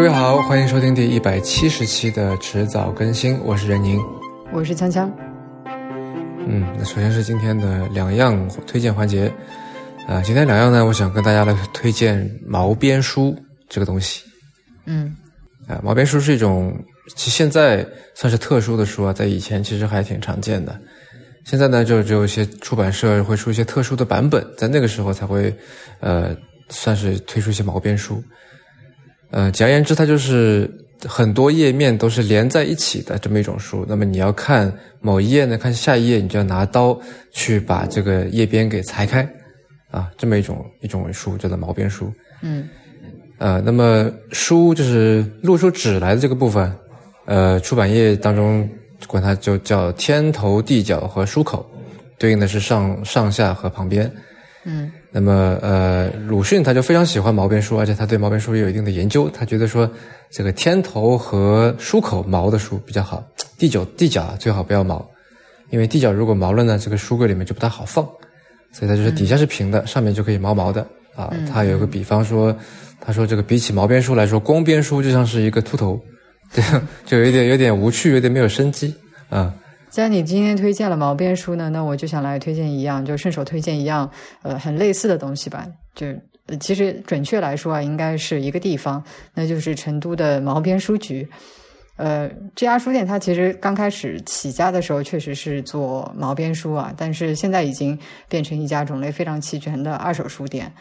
各位好，欢迎收听第一百七十期的迟早更新，我是任宁，我是锵锵。嗯，那首先是今天的两样推荐环节，啊，今天两样呢，我想跟大家来推荐毛边书这个东西。嗯，啊，毛边书是一种，其实现在算是特殊的书啊，在以前其实还挺常见的。现在呢，就只有一些出版社会出一些特殊的版本，在那个时候才会，呃，算是推出一些毛边书。呃，简而言之，它就是很多页面都是连在一起的这么一种书。那么你要看某一页呢，看下一页，你就要拿刀去把这个页边给裁开，啊，这么一种一种书叫做毛边书。嗯，呃，那么书就是露出纸来的这个部分，呃，出版业当中管它就叫天头、地角和书口，对应的是上上下和旁边。嗯。那么，呃，鲁迅他就非常喜欢毛边书，而且他对毛边书也有一定的研究。他觉得说，这个天头和书口毛的书比较好，地角地角最好不要毛，因为地角如果毛了呢，这个书柜里面就不太好放。所以他就是底下是平的，上面就可以毛毛的啊。他有个比方说，他说这个比起毛边书来说，光边书就像是一个秃头，就有一点有点无趣，有点没有生机啊。既然你今天推荐了毛边书呢，那我就想来推荐一样，就顺手推荐一样，呃，很类似的东西吧。就其实准确来说啊，应该是一个地方，那就是成都的毛边书局。呃，这家书店它其实刚开始起家的时候确实是做毛边书啊，但是现在已经变成一家种类非常齐全的二手书店。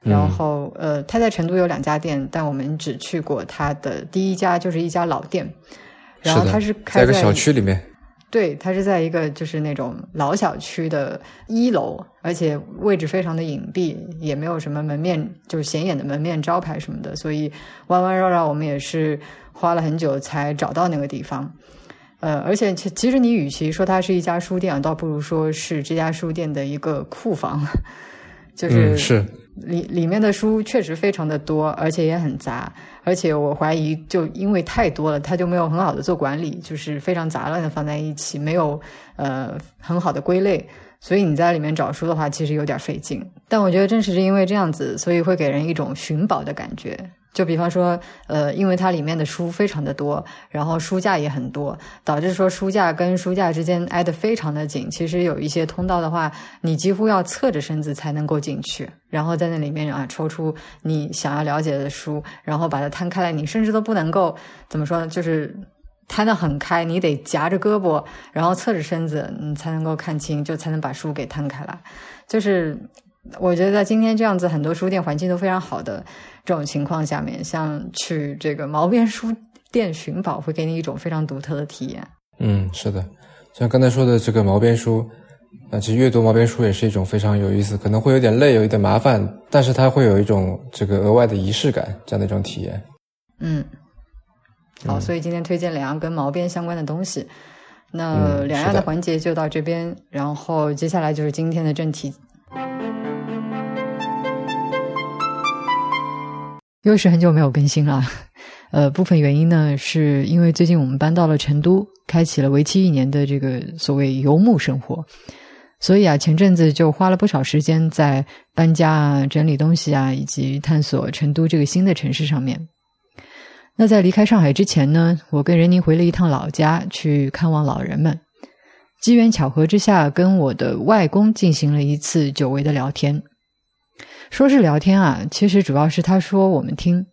然后，呃，它在成都有两家店，但我们只去过它的第一家，就是一家老店。然后它是开在一个小区里面。对，它是在一个就是那种老小区的一楼，而且位置非常的隐蔽，也没有什么门面，就是显眼的门面招牌什么的，所以弯弯绕绕，我们也是花了很久才找到那个地方。呃，而且其其实你与其说它是一家书店，倒不如说是这家书店的一个库房，就是是。里里面的书确实非常的多，而且也很杂，而且我怀疑，就因为太多了，他就没有很好的做管理，就是非常杂乱的放在一起，没有呃很好的归类，所以你在里面找书的话，其实有点费劲。但我觉得正是因为这样子，所以会给人一种寻宝的感觉。就比方说，呃，因为它里面的书非常的多，然后书架也很多，导致说书架跟书架之间挨得非常的紧。其实有一些通道的话，你几乎要侧着身子才能够进去，然后在那里面啊抽出你想要了解的书，然后把它摊开来。你甚至都不能够怎么说呢？就是摊得很开，你得夹着胳膊，然后侧着身子，你才能够看清，就才能把书给摊开来。就是我觉得在今天这样子很多书店环境都非常好的。这种情况下面，像去这个毛边书店寻宝，会给你一种非常独特的体验。嗯，是的，像刚才说的这个毛边书，啊，其实阅读毛边书也是一种非常有意思，可能会有点累，有一点麻烦，但是它会有一种这个额外的仪式感，这样的一种体验。嗯，好，所以今天推荐两样跟毛边相关的东西。那两样的环节就到这边，然后接下来就是今天的正题。又是很久没有更新了，呃，部分原因呢，是因为最近我们搬到了成都，开启了为期一年的这个所谓游牧生活，所以啊，前阵子就花了不少时间在搬家啊、整理东西啊，以及探索成都这个新的城市上面。那在离开上海之前呢，我跟任宁回了一趟老家去看望老人们，机缘巧合之下，跟我的外公进行了一次久违的聊天。说是聊天啊，其实主要是他说我们听，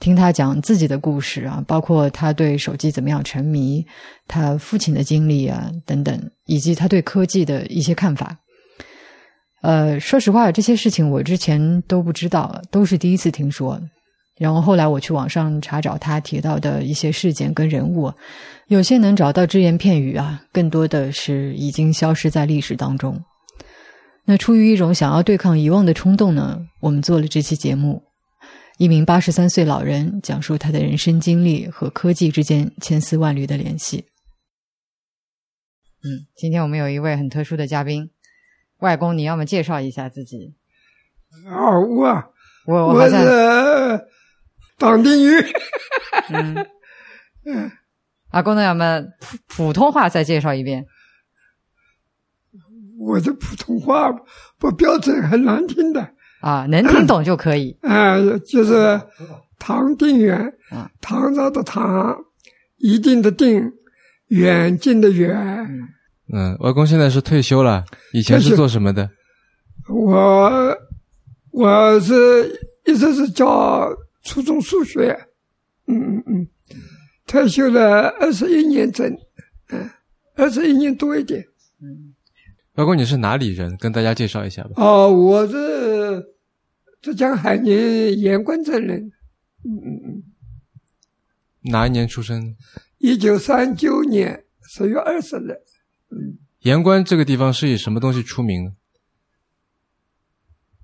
听他讲自己的故事啊，包括他对手机怎么样沉迷，他父亲的经历啊等等，以及他对科技的一些看法。呃，说实话，这些事情我之前都不知道，都是第一次听说。然后后来我去网上查找他提到的一些事件跟人物，有些能找到只言片语啊，更多的是已经消失在历史当中。那出于一种想要对抗遗忘的冲动呢，我们做了这期节目。一名八十三岁老人讲述他的人生经历和科技之间千丝万缕的联系。嗯，今天我们有一位很特殊的嘉宾，外公，你要么介绍一下自己？啊，我我我是当地语。嗯 嗯，阿公，那要么普普通话再介绍一遍？我的普通话不标准，很难听的啊，能听懂就可以。啊，就是唐定远，嗯唐朝的唐，一定的定，远近的远。嗯嗯，外公现在是退休了，以前是做什么的？我我是一直是教初中数学，嗯嗯嗯，退休了二十一年整，嗯，二十一年多一点。嗯外公你是哪里人？跟大家介绍一下吧。哦，我是浙江海宁盐官镇人，嗯嗯嗯，哪一年出生？一九三九年十月二十日，盐官这个地方是以什么东西出名呢？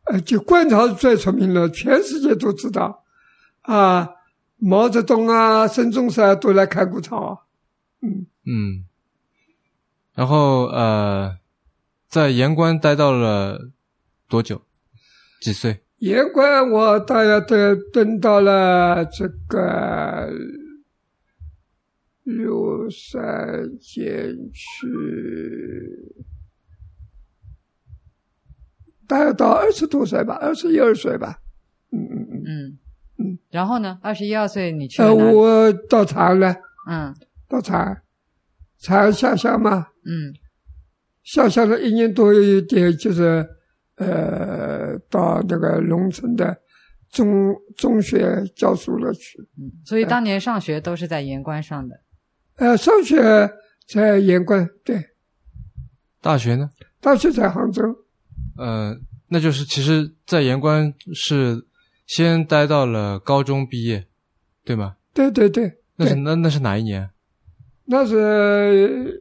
呃，就官场最出名了，全世界都知道，啊，毛泽东啊、孙中山都来看过场啊，嗯，然后呃，在盐官待到了多久？几岁？盐官我大约等等到了这个六三减去，大概到二十多岁吧，二十一二岁吧。嗯嗯嗯。嗯嗯，然后呢？二十一二岁你去呃？我到长安了，嗯到长安，长安下乡嘛，嗯下乡了一年多一点，就是呃，到那个农村的中中学教书了去。嗯，所以当年上学都是在盐官上的。呃，上学在盐官，对，大学呢？大学在杭州。呃，那就是其实，在盐官是先待到了高中毕业，对吗？对对对，那是那那是哪一年？那是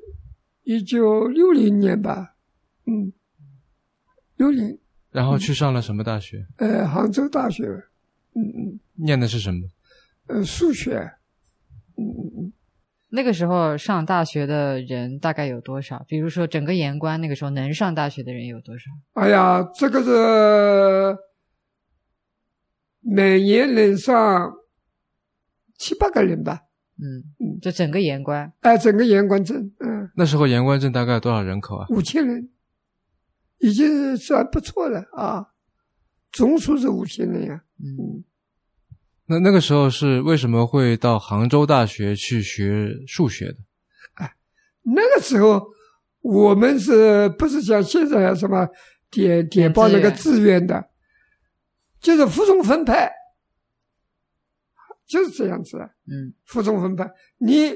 一九六零年吧，嗯，六零，然后去上了什么大学？呃，杭州大学，嗯嗯，念的是什么？呃，数学，嗯嗯嗯。那个时候上大学的人大概有多少？比如说整个盐官那个时候能上大学的人有多少？哎呀，这个是每年能上七八个人吧？嗯嗯，就整个盐官。哎，整个盐官镇，嗯，那时候盐官镇大概多少人口啊？五千人，已经算不错了啊。总数是五千人呀、嗯嗯，那那个时候是为什么会到杭州大学去学数学的？那个时候我们是不是像现在什么点点报那个志愿的，就是服从分派，就是这样子啊。嗯服从分派，你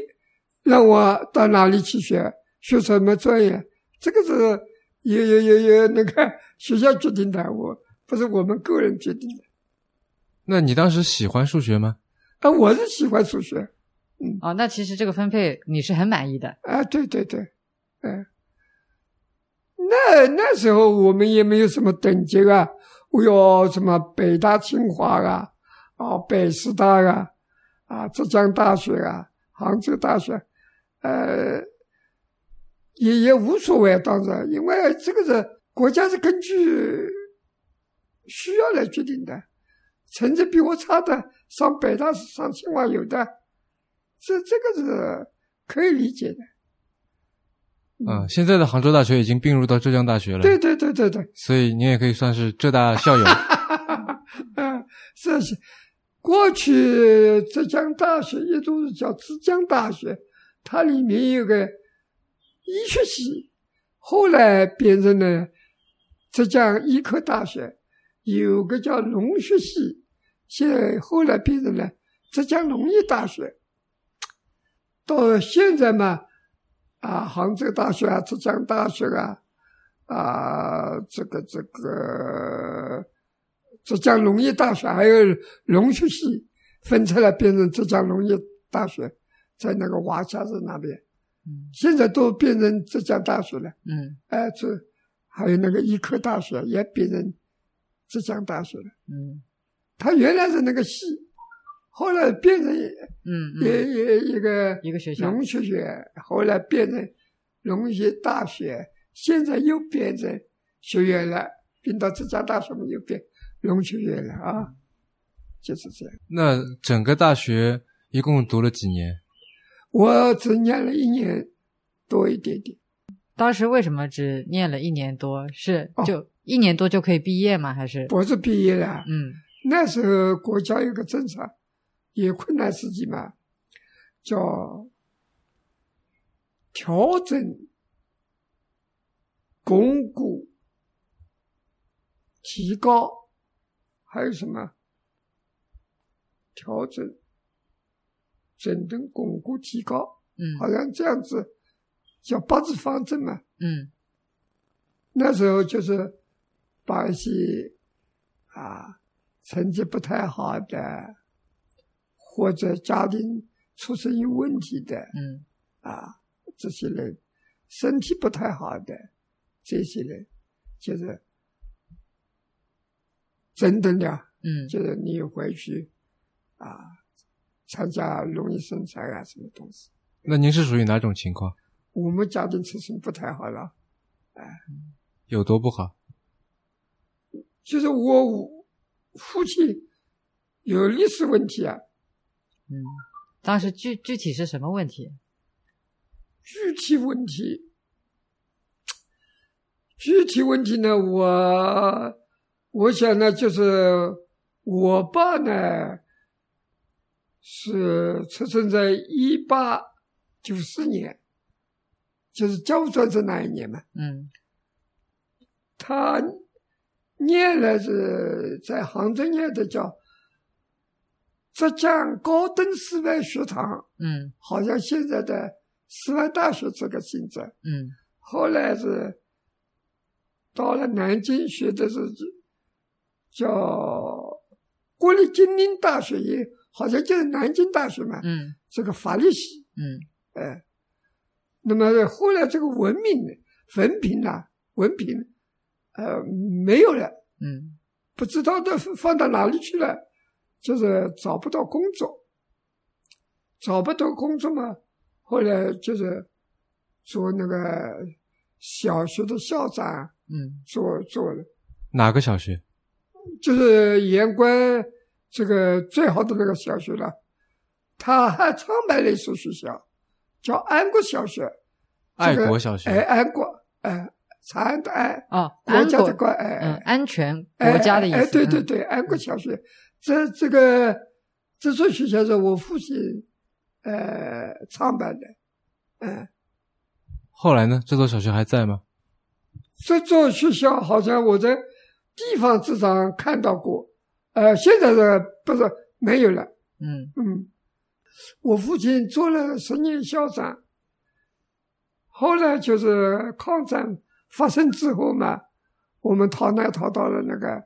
让我到哪里去学，学什么专业，这个是有有有有那个学校决定的，我不是我们个人决定的。那你当时喜欢数学吗？啊，我是喜欢数学，嗯哦，那其实这个分配你是很满意的。啊，对对对，嗯、那那时候我们也没有什么等级啊，我有什么北大、清华啊，啊，北师大啊，啊，浙江大学啊，杭州大学，呃，也也无所谓，当然，因为这个是国家是根据需要来决定的，成绩比我差的上北大、上清华有的，这这个是可以理解的。嗯，现在的杭州大学已经并入到浙江大学了，对对对对对，所以你也可以算是浙大校友。嗯，是是。过去浙江大学一度是叫浙江大学，它里面有个医学系，后来变成了浙江医科大学，有个叫农学系，现在后来变成了浙江农业大学。到现在嘛，啊，杭州大学啊，浙江大学啊，啊，这个这个浙江农业大学还有农学系分出来变成浙江农业大学，在那个华夏市那边，嗯现在都变成浙江大学了。嗯哎，这还有那个医科大学也变成浙江大学了。嗯它原来是那个系，后来变成嗯也嗯，也一个一个学校。农学学，后来变成农业大学，现在又变成学院了，并到浙江大学嘛又变农学院了啊，就是这样。那整个大学一共读了几年？我只念了一年多一点点，当时为什么只念了一年多？是哦就一年多就可以毕业吗？还是？博士毕业了。嗯那时候国家有个政策，也困难时期嘛，叫调整、巩固、提高，还有什么？调整、整顿、巩固、提高，嗯好像这样子叫八字方针嘛。嗯那时候就是把一些啊成绩不太好的，或者家庭出身有问题的嗯啊这些人，身体不太好的这些人，就是真的了，嗯就是你回去啊参加农业生产啊什么东西。那您是属于哪种情况？我们家庭出身不太好了，哎有多不好？就是我父亲有历史问题啊，嗯，当时具具体是什么问题？具体问题，具体问题呢，我我想呢，就是我爸呢是出生在一八九四年，就是甲午战争那一年嘛。嗯他念了是在杭州念的叫浙江高等师范学堂，嗯好像现在的师范大学这个性质。嗯后来是到了南京学的是叫国立金陵大学，也好像就是南京大学嘛，嗯这个法律系。嗯哎，那么后来这个文凭呢，文凭呐、文凭，呃，没有了。嗯不知道都放到哪里去了，就是找不到工作，找不到工作嘛，后来就是做那个小学的校长，嗯做做了，哪个小学？就是盐官这个最好的那个小学了，他还创办了一所学校，叫安国小学，爱这个国小学哎，安国，哎，长安的安，啊，国家的国，哎，安全哎国家的意思。哎，对对嗯对，安国小学，这这个这所学校是我父亲呃创办的，嗯，后来呢？这座小学还在吗？这座学校好像我在地方志上看到过，呃，现在的不是没有了，嗯。嗯，我父亲做了十年校长，后来就是抗战发生之后嘛，我们逃难逃到了那个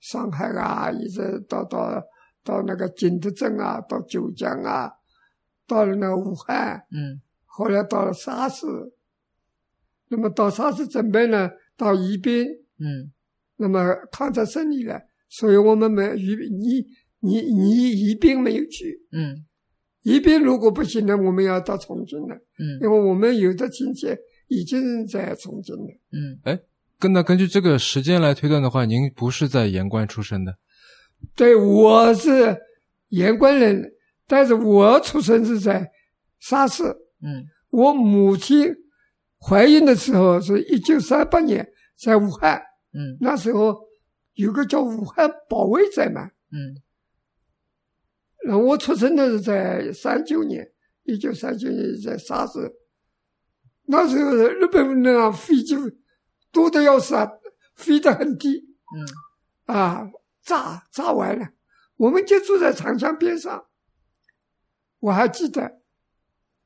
上海啊，一直到到到那个景德镇啊，到九江啊，到了那武汉，嗯。后来到了沙市，那么到沙市准备呢，到宜宾，嗯那么抗战胜利了，所以我们没宜你你你宜宾没有去。嗯宜宾如果不行呢，我们要到重庆了，嗯因为我们有的亲戚已经在重庆了。嗯哎根那根据这个时间来推断的话，您不是在盐官出生的。对，我是盐官人，但是我出生是在沙市。嗯我母亲怀孕的时候是一九三八年在武汉，嗯。那时候有个叫武汉保卫战嘛。嗯。然后我出生的是在三九年，一九三九年在沙市，那时候日本人啊飞机多的要死啊，飞得很低。嗯。啊，炸炸完了，我们就住在长江边上。我还记得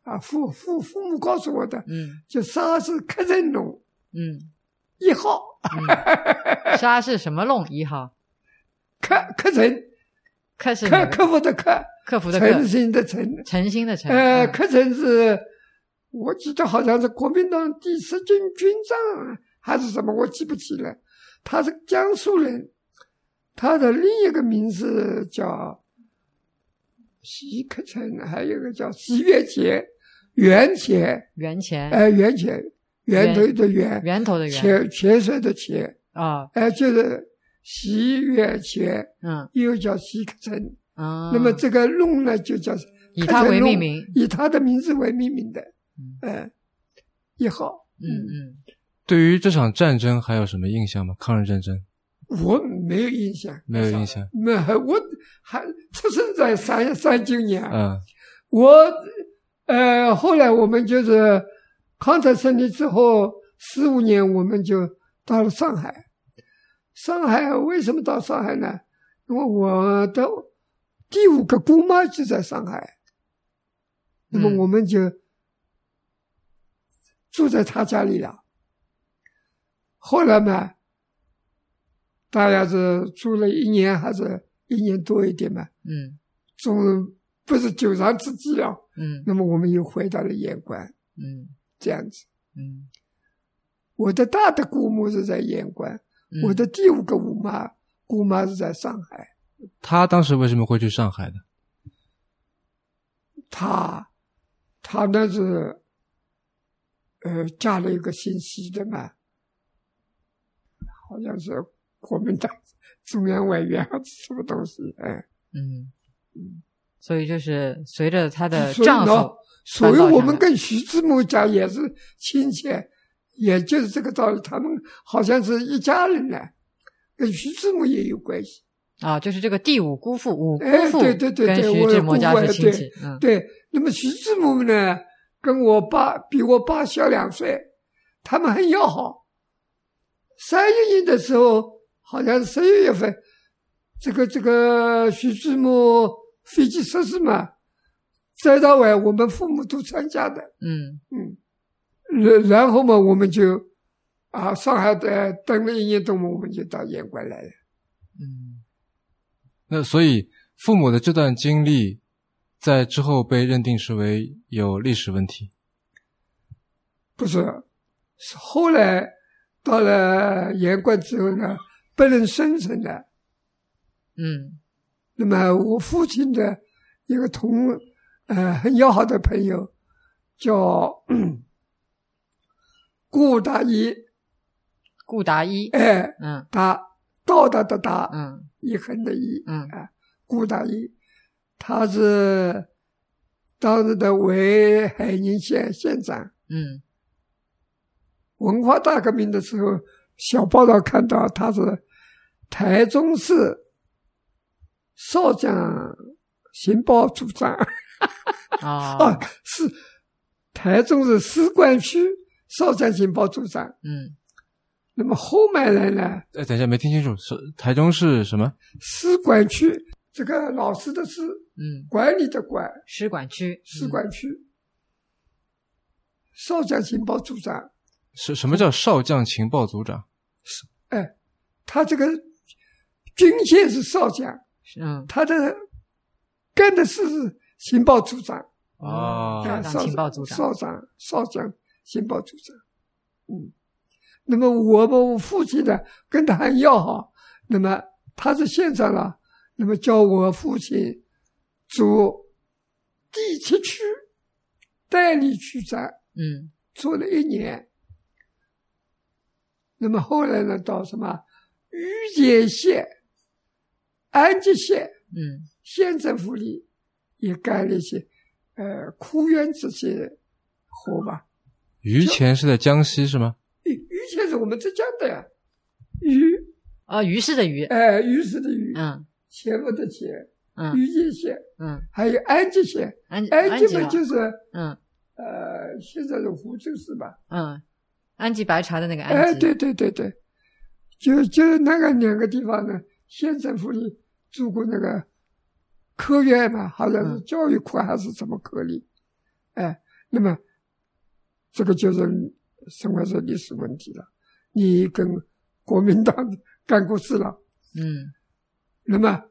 啊，父父父母告诉我的，嗯。就沙市客人弄嗯一号，嗯，沙是什么弄？一号？客客人克是客客服的客，克服的诚克，心的诚，诚心的诚。呃，嗯。课程是，我记得好像是国民党第十军军长还是什么，我记不起了。他是江苏人，他的另一个名字叫习克成，还有一个叫习月钱，源钱，袁钱呃，袁钱，源头的源，源头的源泉泉水的泉，啊，哎、就是习月钱，嗯又叫习克成。啊，那么这个弄呢，就叫以它为命名，以他的名字为命名的，嗯呃，一号。嗯嗯对于这场战争还有什么印象吗？抗日战争？我没有印象，没有印象。没，我还出生在三三九年。嗯，我呃，后来我们就是抗战胜利之后四五年，我们就到了上海。上海为什么到上海呢？因为我的第五个姑妈就在上海，那么我们就住在她家里了。后来嘛。大家是住了一年还是一年多一点嘛？嗯，总不是久长之计了。嗯，那么我们又回到了盐官。嗯，这样子。嗯，我的大的姑母是在盐官，我的第五个姑妈姑妈是在上海。他当时为什么会去上海的？他，他那是，呃，嫁了一个姓西的嘛，好像是。国民党中央委员还是什么东西？哎，嗯嗯，所以就是随着她的丈夫，所以我们跟徐志摩家也是亲戚，也就是这个道理。他们好像是一家人呢，跟徐志摩也有关系啊。就是这个第五姑父，五姑父对对对对，跟徐志摩家是亲戚。嗯，对。那么徐志摩呢，跟我爸比我爸小两岁，他们很要好。三一年的时候。好像是十一月份，这个这个徐志摩飞机失事嘛，再到晚我们父母都参加的。嗯嗯，然然后嘛，我们就啊，上海的等了一年多嘛，我们就到盐官来了。嗯，那所以父母的这段经历，在之后被认定是为有历史问题？不是，是后来到了盐官之后呢。不能生存了，嗯，那么我父亲的一个同呃很要好的朋友叫 顾达一，顾达一，哎，嗯，达道达的达，嗯，一横的一，嗯。啊，顾达一，他是当时的为海宁县县长，嗯，文化大革命的时候，小报道看到他是。台中市少将情报组长 啊，是台中市使馆区少将情报组长。嗯，那么后面来呢？哎，等一下，没听清楚，是台中是什么？使馆区，这个老师的师，嗯，管理的管，使馆区，使馆区少将情报组长。什什么叫少将情报组长？是，哎，他这个。军衔是少将，嗯，他的干的事是情报组长。啊，少情报组长，少长少将情报组长，嗯，那么我们父亲呢跟他很要好，那么他是县长了，那么叫我父亲做第七区代理区长，嗯，做了一年，那么后来呢到什么御界县。安吉县，嗯，县政府里也干了一些，呃，苦园这些活吧。榆钱是在江西是吗？榆榆钱是我们浙江的呀，榆啊，榆市的榆，哎，榆市的榆，嗯，钱不的钱，嗯，榆界县，嗯，还有安吉县，安安吉嘛就是，嗯，呃，现在是湖州市吧？嗯，安吉白茶的那个安吉，哎，对对对对，就就那个两个地方呢。县政府里住过那个科院嘛，好像是教育科还是什么科里，哎，那么这个就是生活是历史问题了。你跟国民党干过事了，嗯，那么，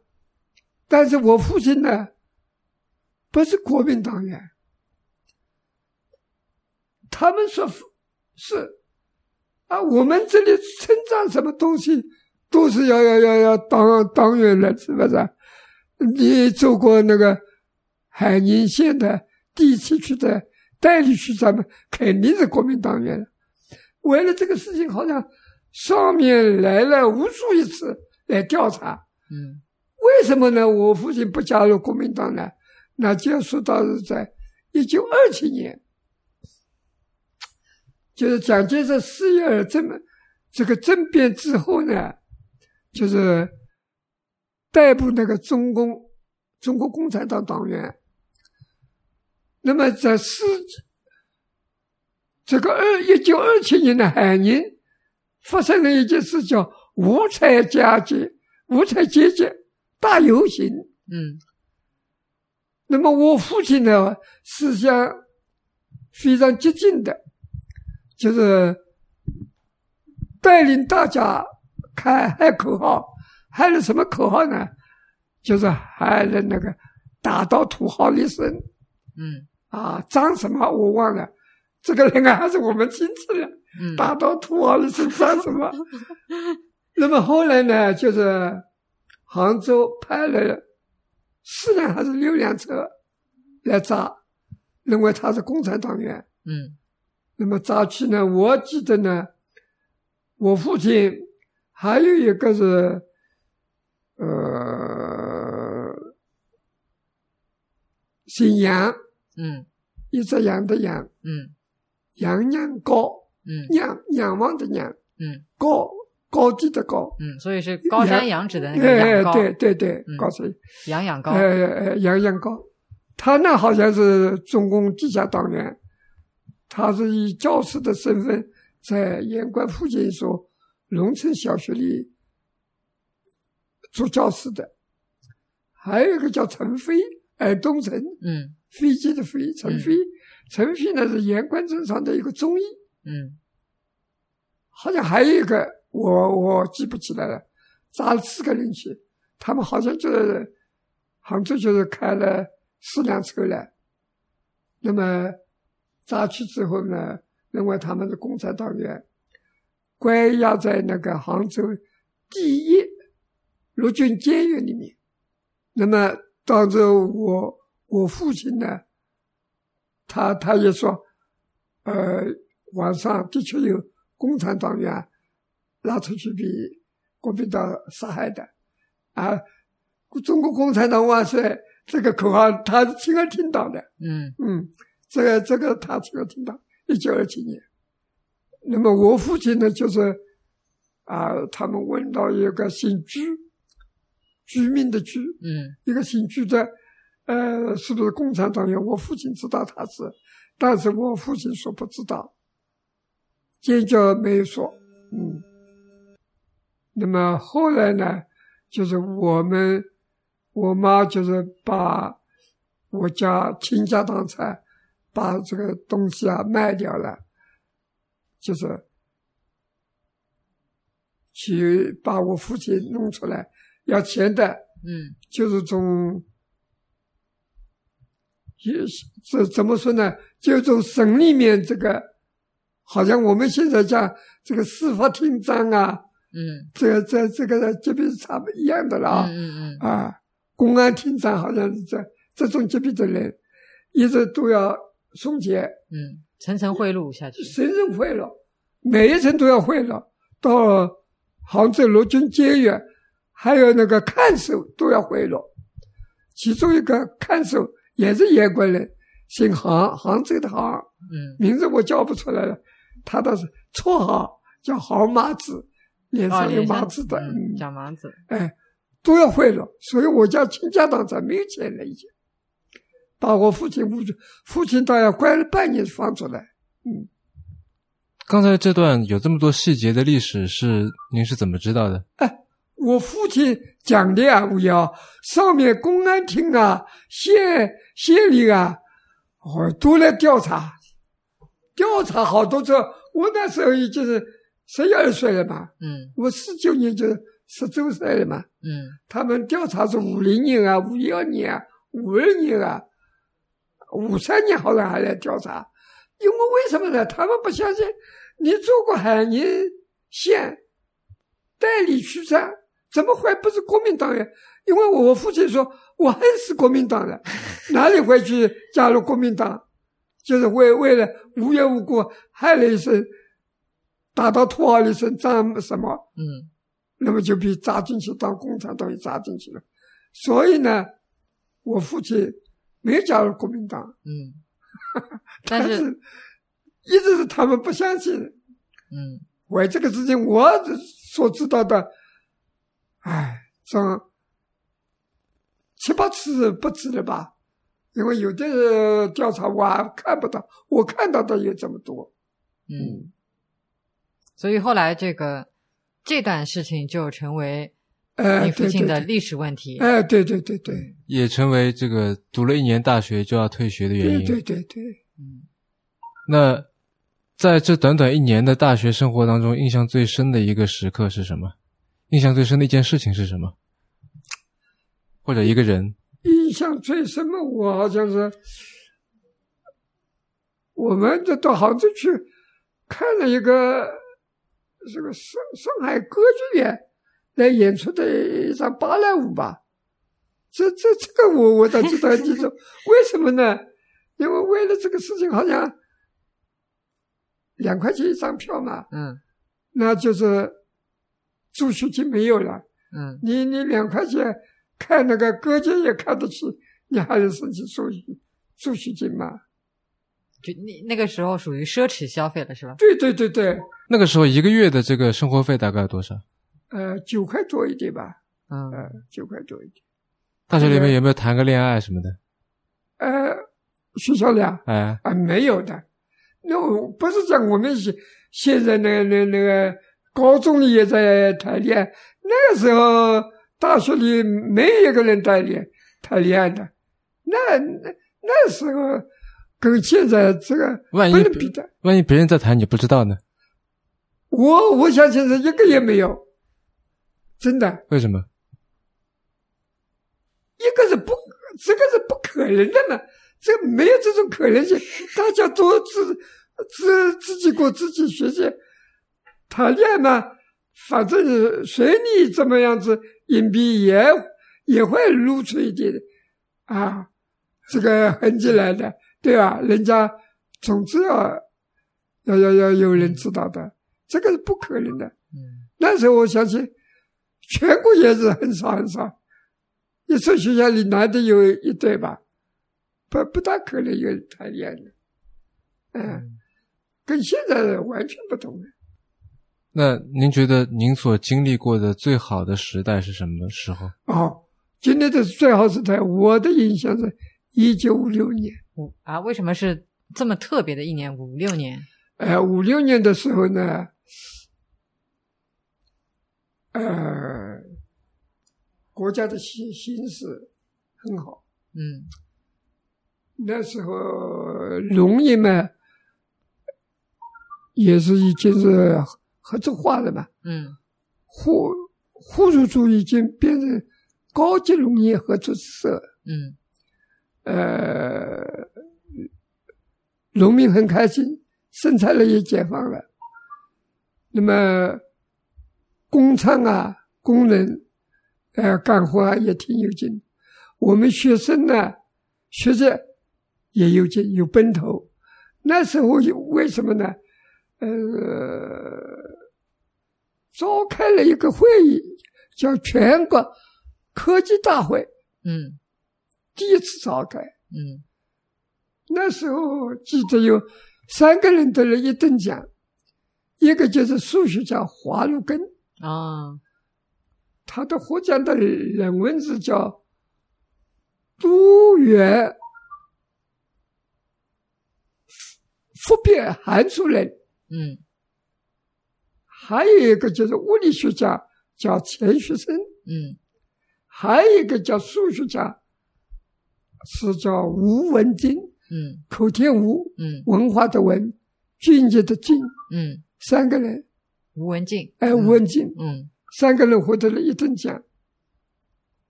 但是我父亲呢，不是国民党员，他们说是啊，我们这里称赞什么东西。都是要要要要当党员的，是不是？你做过那个海宁县的第七区的代理区长们，肯定是国民党员。为了这个事情，好像上面来了无数一次来调查。嗯，为什么呢？我父亲不加入国民党呢？那就要说到是在一九二七年，就是蒋介石四月政这个政变之后呢。就是逮捕那个中共中国共产党党员。那么在四这个二一九二七年的海宁，发生了一件事，叫五彩佳节、五彩节节大游行。嗯那么我父亲呢，思想非常激进的，就是带领大家开喊口号，喊了什么口号呢？就是喊了那个“打倒土豪劣绅嗯”啊，张什么我忘了，这个人啊还是我们亲戚了。嗯打倒土豪劣绅张什么？那么后来呢，就是杭州派了四辆还是六辆车来抓，认为他是共产党员。嗯那么抓去呢，我记得呢，我父亲还有一个是，呃，姓杨，嗯。一只羊的羊，嗯。杨杨高，嗯。仰仰望的仰，嗯。高高低的高。嗯，所以是高山仰止的那个高，对对对嗯，高山，仰仰高。呃呃，杨杨高，他呢好像是中共地下党员，他是以教师的身份在盐官附近一所农村小学里做教师的，还有一个叫陈飞，尔东城，嗯。飞机的飞，陈飞，陈飞呢是盐官镇上的一个中医，嗯。好像还有一个我我记不起来了，扎了四个人去，他们好像就是杭州就是开了四辆车来，那么扎去之后呢，认为他们是共产党员，关押在那个杭州第一陆军监狱里面。那么当着我我父亲呢，他他也说，呃，晚上的确有共产党员拉出去被国民党杀害的，啊，中国共产党万岁这个口号他是亲耳听到的，嗯嗯，这个这个他亲耳听到，一九二七年。那么我父亲呢，就是啊，他们问到一个姓居，居民的居，嗯一个姓居的，呃，是不是共产党员？我父亲知道他是，但是我父亲说不知道，坚决没有说。嗯，那么后来呢，就是我们我妈就是把我家倾家荡产，把这个东西啊卖掉了，就是去把我父亲弄出来要钱的。嗯就是从，也这怎么说呢？就从省里面这个，好像我们现在讲这个司法厅长啊，嗯这个这这个级别是差不一样的了啊、嗯嗯啊，公安厅长好像是这这种级别的人，一直都要送钱，嗯，层层贿赂下去。层层贿赂，每一层都要贿赂，到杭州陆军监狱，还有那个看守都要贿赂。其中一个看守也是盐官人，姓杭，杭州的杭，嗯名字我叫不出来了。他的绰号叫杭麻子，脸哦，上有麻子的，嗯嗯，小麻子。哎，都要贿赂，所以我家倾家荡产，没有钱了已经。把我父亲父父亲倒要关了半年放出来。嗯刚才这段有这么多细节的历史，是您是怎么知道的？我父亲讲的啊，吴瑶，上面公安厅啊、县县里啊，哦，都来调查，调查好多次。我那时候已经是十一二岁了嘛，嗯我四九年就十周岁了嘛。嗯他们调查是五零年啊、五幺年啊、五二年啊、五三年，好像还来调查。因为为什么呢？他们不相信你做过海宁县代理区长，怎么会不是国民党员？因为我父亲说我恨死国民党了，哪里会去加入国民党？就是为为了无缘无故害了一声，打到土豪了一声张什么？嗯那么就被扎进去当共产党也扎进去了。所以呢，我父亲没有加入国民党，嗯，但是但是一直是他们不相信。嗯为这个事情，我所知道的，哎，这七八次不止了吧？因为有的调查我还看不到，我看到的有这么多。嗯，所以后来这个这段事情就成为呃，你父亲的历史问题。哎，对对对对，也成为这个读了一年大学就要退学的原对因。对对对。嗯那在这短短一年的大学生活当中，印象最深的一个时刻是什么？印象最深的一件事情是什么？或者一个人？印象最深的，我好像是我们这到杭州去看了一个这个上上海歌剧院来演出的一场芭蕾舞吧。这这这个我我倒记得很清楚，为什么呢？因为为了这个事情，好像两块钱一张票嘛，嗯那就是助学金没有了。嗯你你两块钱看那个歌剧也看得起，你还能申请助学助学金吗？就那那个时候属于奢侈消费了，是吧？对对对对，那个时候一个月的这个生活费大概有多少？呃，九块多一点吧，嗯呃，九块多一点。大学里面有没有谈个恋爱什么的？呃，学校里啊，哎，啊没有的，那我不是讲我们现现在那个那那个高中里也在谈恋爱，那个时候大学里没有一个人谈恋谈恋爱的，那那那时候跟现在这个万一不能比的。万一别人在谈你不知道呢？我我相信是一个也没有，真的，为什么？一个是不，这个是不可能的嘛，这没有这种可能性，大家都自自自己过自己学习，谈恋爱嘛，反正随你怎么样子隐蔽也也会露出一点啊，这个痕迹来的，对吧？人家总之要要要要有人知道的，这个是不可能的。嗯那时候我相信，全国也是很少很少，一所学校里难得有一对吧，不不大可能有谈恋爱的，嗯，跟现在完全不同的。那您觉得您所经历过的最好的时代是什么时候？哦，今天的最好时代，我的印象是一九五六年，五啊，为什么是这么特别的一年？五六年？呃，五六年的时候呢，呃，国家的形形势很好。嗯那时候农业嘛，也是已经是合作化了嘛，嗯互互助组已经变成高级农业合作社，嗯呃，农民很开心，生产力也解放了。那么工厂啊，工人，呃，干活啊也挺有劲。我们学生呢，学着也有劲，有奔头。那时候有为什么呢？呃，召开了一个会议，叫全国科技大会，嗯。第一次召开。嗯。那时候记得有三个人得了一等奖，一个就是数学家华罗庚，啊。他的获奖的人文字叫多元复变函数论，嗯还有一个就是物理学家叫钱学森，嗯。还有一个叫数学家是叫吴文金，嗯。口天吴，嗯。文化的文，俊杰的俊，嗯，三个人，吴文静，哎，吴文静，嗯。三个人获得了一等奖，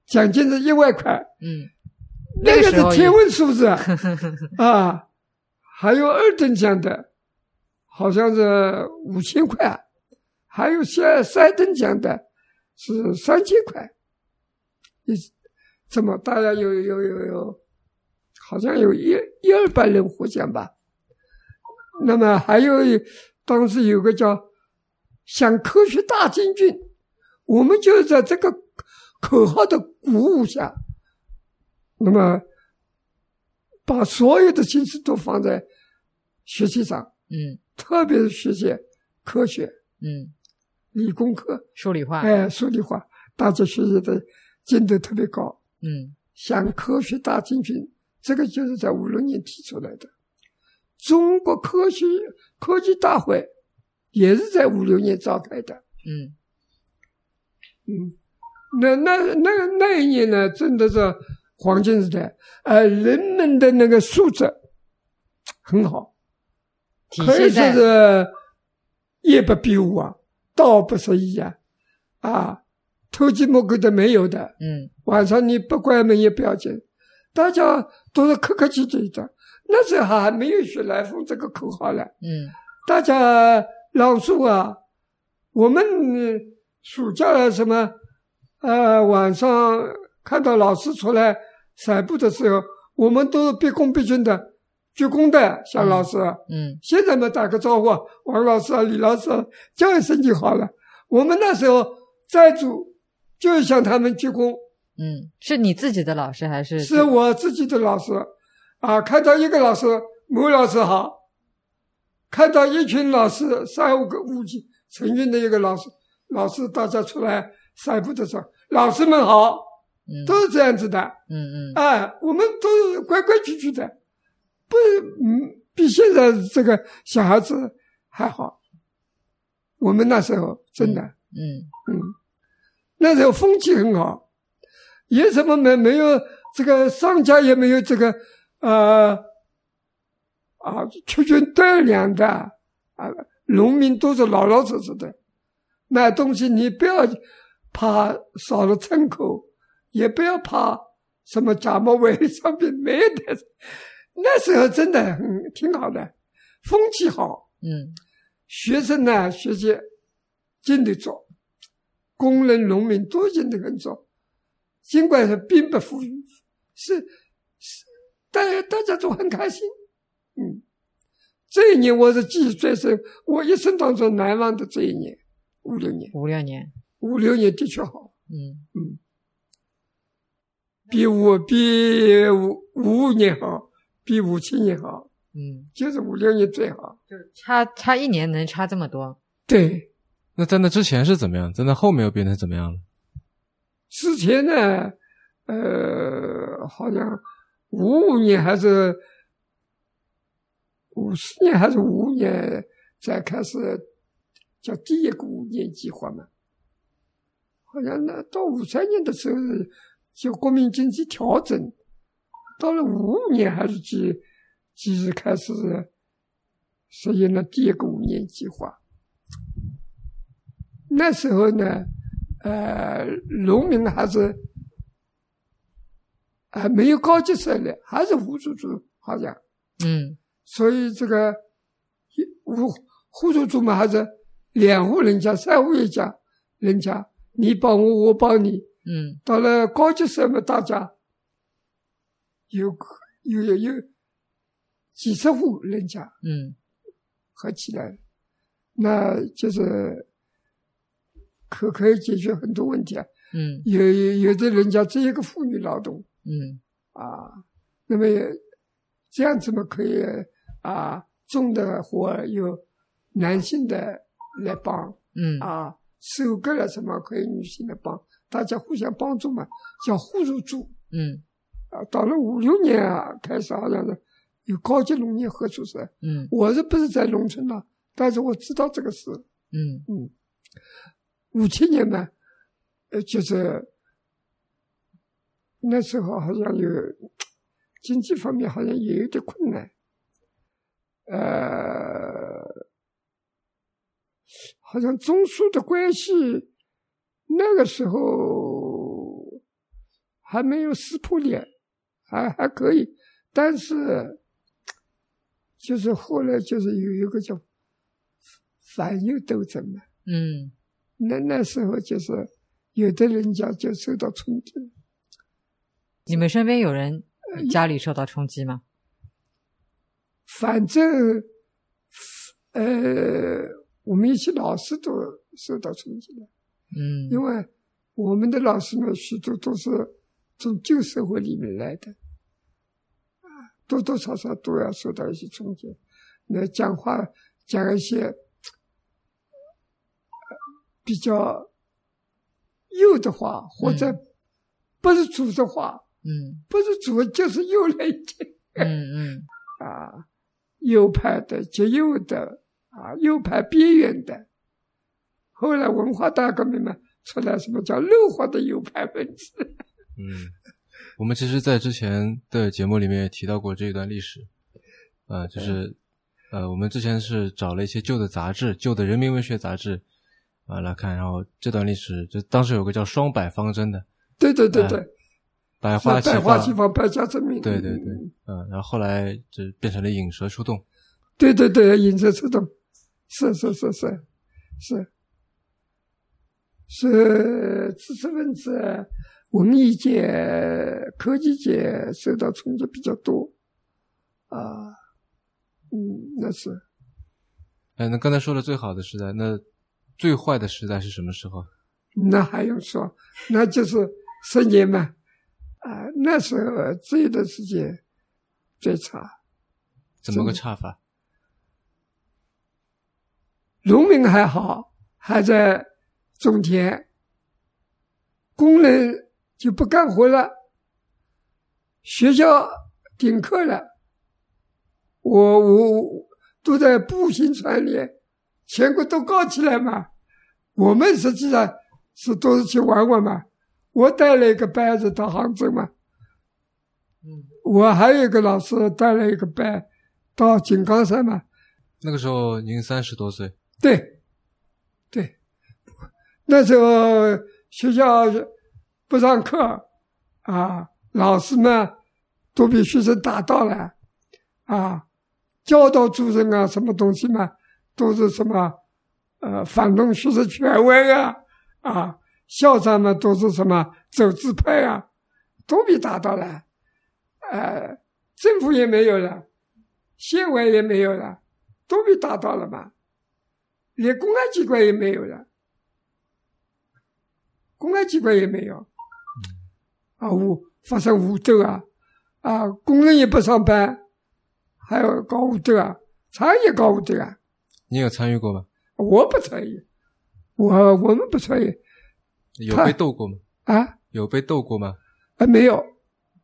奖金是一万块，嗯。那个是天文数字啊！啊，还有二等奖的，好像是五千块，还有三三等奖的是三千块，一这么大概有有有有，好像有一一二百人获奖吧。那么还有当时有个叫“向科学大进军”，我们就在这个口号的鼓舞下，那么把所有的心思都放在学习上，嗯。特别是学习科学、嗯，理工科，数理化，哎，数理化，大家学习的进度特别高。嗯。像科学大进军，这个就是在五六年提出来的。中国科学科技大会也是在五六年召开的。嗯。嗯，那那那那一年呢，真的是黄金时代，呃，人们的那个素质很好，可以说是夜不闭户啊，道不拾遗啊，啊，偷鸡摸狗的没有的，嗯。晚上你不关门也不要紧，大家都是客客气气的。那时候还没有“学来风”这个口号了，嗯。大家朗诵啊，我们呃暑假什么，呃，晚上看到老师出来散步的时候，我们都是毕恭毕敬的鞠躬的向老师。嗯现在嘛，打个招呼啊，王老师啊，李老师啊，叫一声就好了。我们那时候在组就是向他们鞠躬，嗯，是你自己的老师还是？是我自己的老师啊，看到一个老师，某老师好；看到一群老师，三五个、五几成群的一个老师，老师大家出来散步的时候，老师们好，嗯都是这样子的。嗯嗯哎，我们都是规规矩矩的，不，嗯，比现在这个小孩子还好。我们那时候真的，嗯嗯，那时候风气很好，也什么没没有这个商家也没有这个呃啊缺斤短两的啊，农民都是老老实实的，买东西你不要怕少了称口，也不要怕什么假冒伪劣商品，没有的。那时候真的很挺好的，风气好，嗯。学生呢学习进得早，工人、农民都进得很早，尽管是并不富裕，是是，大家大家都很开心。嗯，这一年我是记忆最深，我一生当中难忘的这一年，五六年，五六年，五六年的确好，嗯。嗯，比五比五五五年好，比五七年好，嗯，就是五六年最好。就是差差一年能差这么多，对，那在那之前是怎么样？在那后面又变成怎么样了？之前呢，呃，好像五五年还是五四年还是五五年才开始叫第一个五年计划嘛。好像那到五三年的时候就国民经济调整，到了五五年还是几几日开始实行了第一个五年计划。那时候呢，呃，农民还是啊、没有高级社会，还是户主制，好像，嗯所以这个一户户主制嘛，还是两户人家、三户一家人家，你帮我，我帮你。嗯到了高级社会，大家有有有有几十户人家嗯。合起来，那就是可可以解决很多问题啊。嗯。有有有的人家只有一个妇女劳动嗯。啊，那么这样子嘛，可以啊，种的活有男性的来帮嗯。啊，收割了什么可以女性来帮，大家互相帮助嘛，叫互助助嗯啊。到了五六年啊，开始好像是有高级农业合作社，嗯我是不是在农村了？但是我知道这个事。嗯嗯，五七年呢，呃，就是那时候好像有经济方面好像也有点困难，呃，好像中苏的关系那个时候还没有撕破脸，还还可以，但是就是后来就是有一个叫反右斗争嘛。嗯那那时候就是有的人家就受到冲击，你们身边有人家里受到冲击吗？反正呃，我们一些老师都受到冲击了，嗯因为我们的老师们许多都是从旧社会里面来的，啊，多多少少都要受到一些冲击。那讲话讲一些呃比较右的话，或者不是主的话，嗯不是主就是右了一点嗯嗯 啊，右派的、极右的啊，右派边缘的。后来文化大革命嘛，出来什么叫弱化的右派分子？嗯，我们其实，在之前的节目里面也提到过这一段历史，啊、就是，呃，我们之前是找了一些旧的杂志，旧的人民文学杂志啊来看，然后这段历史，就当时有个叫“双百方针”的，对对对对，百花齐放，百家争鸣。对对对，嗯，然后后来就变成了引蛇出洞，对对对，引蛇出洞，是是是是是是知识分子、文艺界、科技界受到冲击比较多。啊，嗯，那是。哎，那刚才说的最好的时代，那最坏的时代是什么时候？那还用说，那就是十年嘛，啊，那时候这一段时间最差，怎么个差法？农民还好，还在种田，工人就不干活了，学校停课了，我我都在步行串联，全国都搞起来嘛。我们实际上是都是去玩玩嘛。我带了一个班子到杭州嘛，嗯我还有一个老师带了一个班到井冈山嘛。那个时候您三十多岁，对，对，那时候学校不上课啊，老师们都被学生打到了啊，教导主任啊，什么东西嘛，都是什么呃反动学生权威啊啊，校长们都是什么走资派啊，都被打到了，呃，政府也没有了，县委也没有了，都被打到了嘛。连公安机关也没有了，公安机关也没有，啊，武发生武斗啊，啊，工人也不上班，还要搞武斗啊，厂也搞武斗啊，你有参与过吗？我不参与，我我们不参与有被斗过吗？啊，有被斗过吗？啊，没有，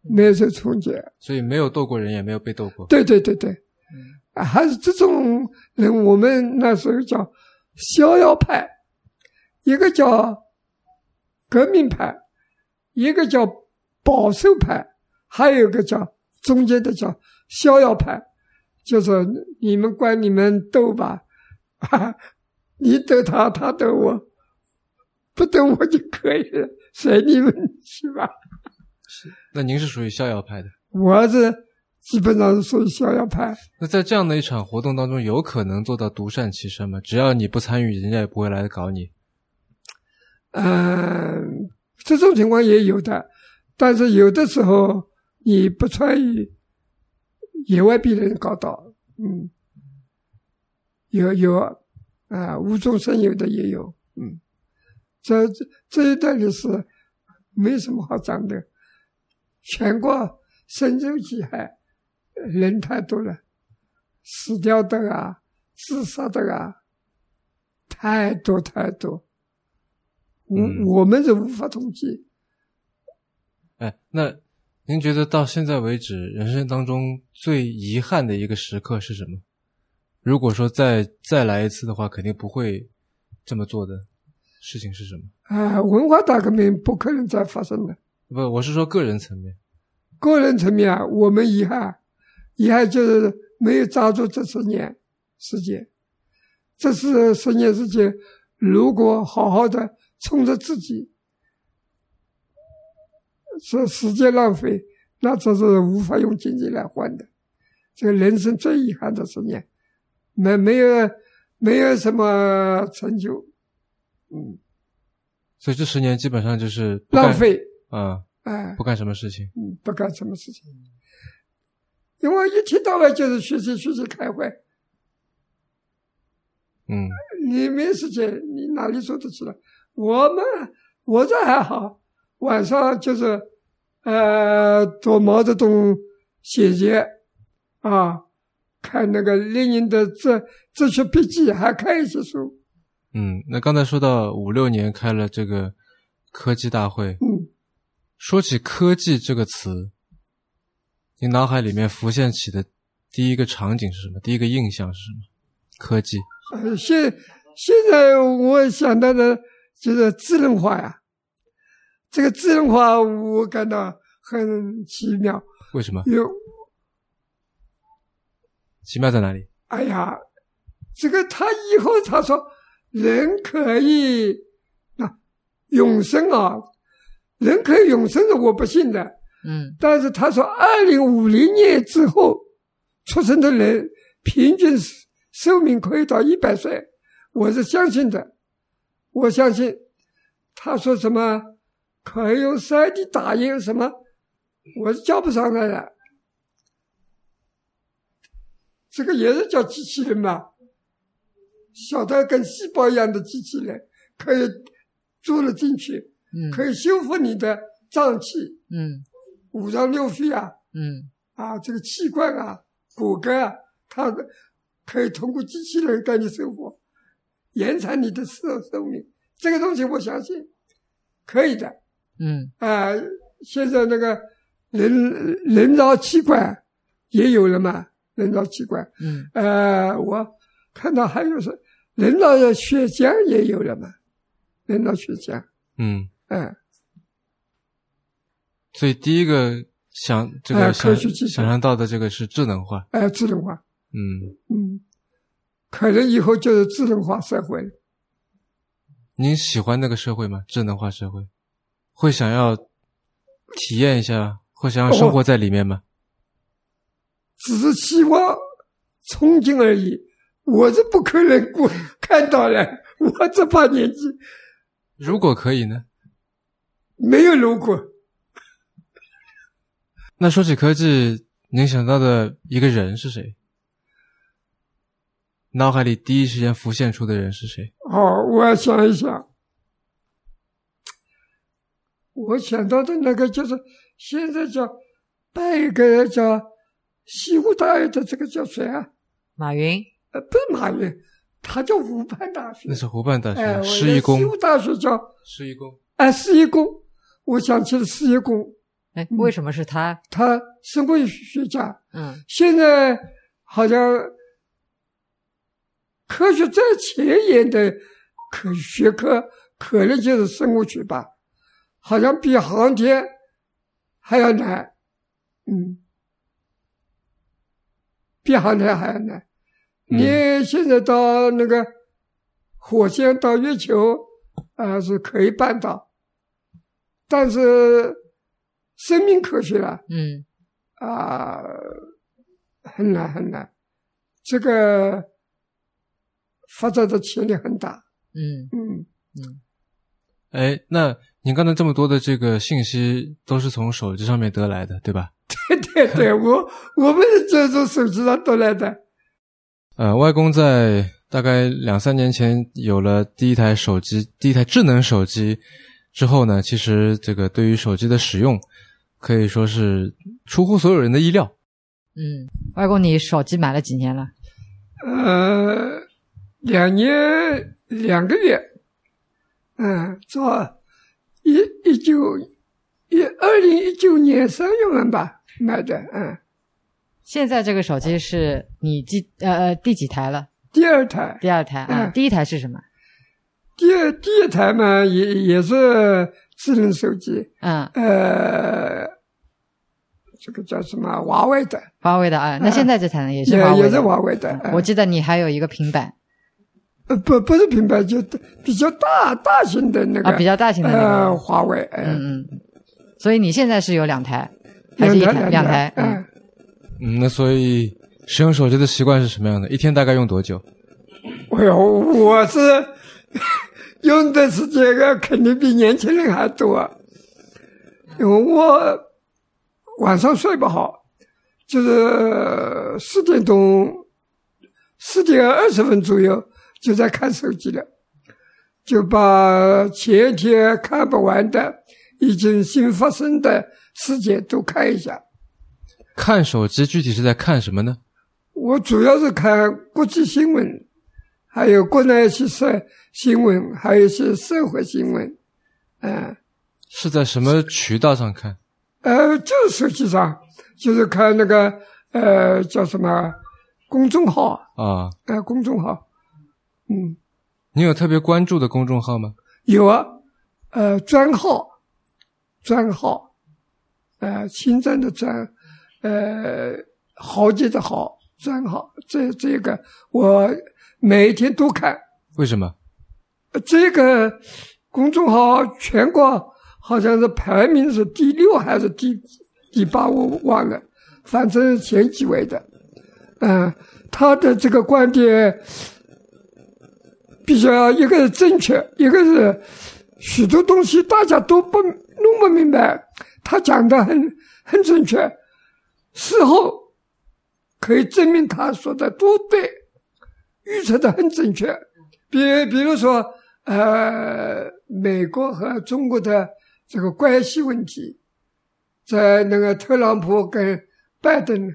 没有受冲击，所以没有斗过人，也没有被斗过。对对对对，啊，还是这种人，我们那时候叫逍遥派，一个叫革命派，一个叫保守派，还有一个叫中间的叫逍遥派，就是你们管你们斗吧，啊，你斗他，他斗我，不斗我就可以了，随你们去吧。是那您是属于逍遥派的。我是基本上是属于逍遥派。那在这样的一场活动当中，有可能做到独善其身吗？只要你不参与，人家也不会来搞你。嗯，这种情况也有的，但是有的时候你不参与，也会被人搞到。嗯，有有啊，无中生有的也有。嗯，这这这一段历史没什么好讲的，全国深受其害，人太多了，死掉的啊，自杀的啊，太多太多。我、嗯我们是无法统计。哎，那您觉得到现在为止，人生当中最遗憾的一个时刻是什么？如果说再再来一次的话，肯定不会这么做的事情是什么？啊，文化大革命不可能再发生了。不，我是说个人层面。个人层面啊，我们遗憾，遗憾就是没有抓住这十年时间。这是十年时间，如果好好的冲着自己，是时间浪费，那这是无法用经济来换的。这个人生最遗憾的十年，没没有没有什么成就，嗯，所以这十年基本上就是浪费，啊、哎、不干什么事情。嗯，不干什么事情，因为一天到晚就是学习学习开会，嗯你没时间，你哪里做得起来？我们我这还好，晚上就是呃读毛泽东写节啊，看那个列宁的哲哲学笔记，还看一些书。嗯，那刚才说到五六年开了这个科技大会。嗯，说起科技这个词，你脑海里面浮现起的第一个场景是什么？第一个印象是什么？科技。呃，现现在我想到的就是智能化呀。这个智能化我感到很奇妙。为什么？有奇妙在哪里？哎呀，这个他以后他说人可以啊永生啊，人可以永生的我不信的。嗯但是他说二零五零年之后出生的人平均寿命可以到一百岁，我是相信的。我相信他说什么可以用三 D 打印什么，我是叫不上来的。这个也是叫机器人嘛，小的跟细胞一样的机器人，可以注入进去，嗯。可以修复你的脏器、嗯。五脏六腑啊，嗯。啊，这个器官啊、骨骼啊，它可以通过机器人给你修复，延长你的寿寿命。这个东西我相信可以的嗯啊。现在那个人人造器官也有了嘛，人造器官。嗯呃，我看到还有是人造的血浆也有了嘛，人造血浆，嗯，嗯、所以第一个想这哎个想科学技术想象到的这个是智能化。呃，智能化，嗯，嗯，可能以后就是智能化社会了。您喜欢那个社会吗？智能化社会，会想要体验一下，会想要生活在里面吗？只是希望憧憬而已，我是不可能过看到了，我这把年纪如果可以呢？没有如果。那说起科技，您想到的一个人是谁？脑海里第一时间浮现出的人是谁？哦，我要想一想，我想到的那个就是现在叫拜一个叫西湖大学的这个叫谁啊？马云呃，不是马云，他叫湖畔大学那。是湖畔大哎，学我施一公西。湖大学叫施一公，哎施一公，我想起了施一公，哎，嗯为什么是他？他生物学家。嗯现在好像科学在前沿的科学科可能就是生物学吧，好像比航天还要难，嗯，比航天还要难。嗯。你现在到那个火星、到月球啊、是可以办到，但是生命科学啊，嗯。啊、很难很难，这个发展的潜力很大。嗯。嗯，嗯哎，那您刚才这么多的这个信息都是从手机上面得来的，对吧？对对对，我我们是这从手机上得来的。呃，外公在大概两三年前有了第一台手机，第一台智能手机之后呢，其实这个对于手机的使用可以说是出乎所有人的意料。嗯，外公，你手机买了几年了？呃，两年两个月，嗯，做一一九一二零一九年三月份吧买的，嗯，现在这个手机是你第呃呃第几台了？第二台，第二台啊，嗯。第一台是什么？第二第一台嘛也也是智能手机，嗯，呃，这个叫什么？华为的，华为的啊。那现在这台呢也是也华为的。也是华为的，嗯。我记得你还有一个平板呃不不是品牌，就比较大大型的那个啊，比较大型的那呃个。华为，呃嗯嗯。所以你现在是有两台，还是一台？两台两台。嗯嗯，嗯，那所以使用手机的习惯是什么样的？一天大概用多久？哎呦，我是用的时间个肯定比年轻人还多，因为我晚上睡不好，就是四点钟、四点二十分左右就在看手机了，就把前天看不完的、已经新发生的事件都看一下。看手机具体是在看什么呢？我主要是看国际新闻，还有国内一些社新闻，还有一些社会新闻，嗯、是在什么渠道上看？呃，就是手机上，就是看那个呃叫什么公众号，啊，呃公众号，嗯，你有特别关注的公众号吗？有啊，呃专号，专号，呃新增的专，呃豪杰的豪专号，这这个我每一天都看。为什么？呃这个公众号全国好像是排名是第六还是第第八，我忘了，反正前几位的。嗯、他的这个观点比较一个是正确，一个是许多东西大家都不弄不明白，他讲的很很正确，事后可以证明他说的都对，预测的很正确。比比如说，呃，美国和中国的这个关系问题，在那个特朗普跟拜登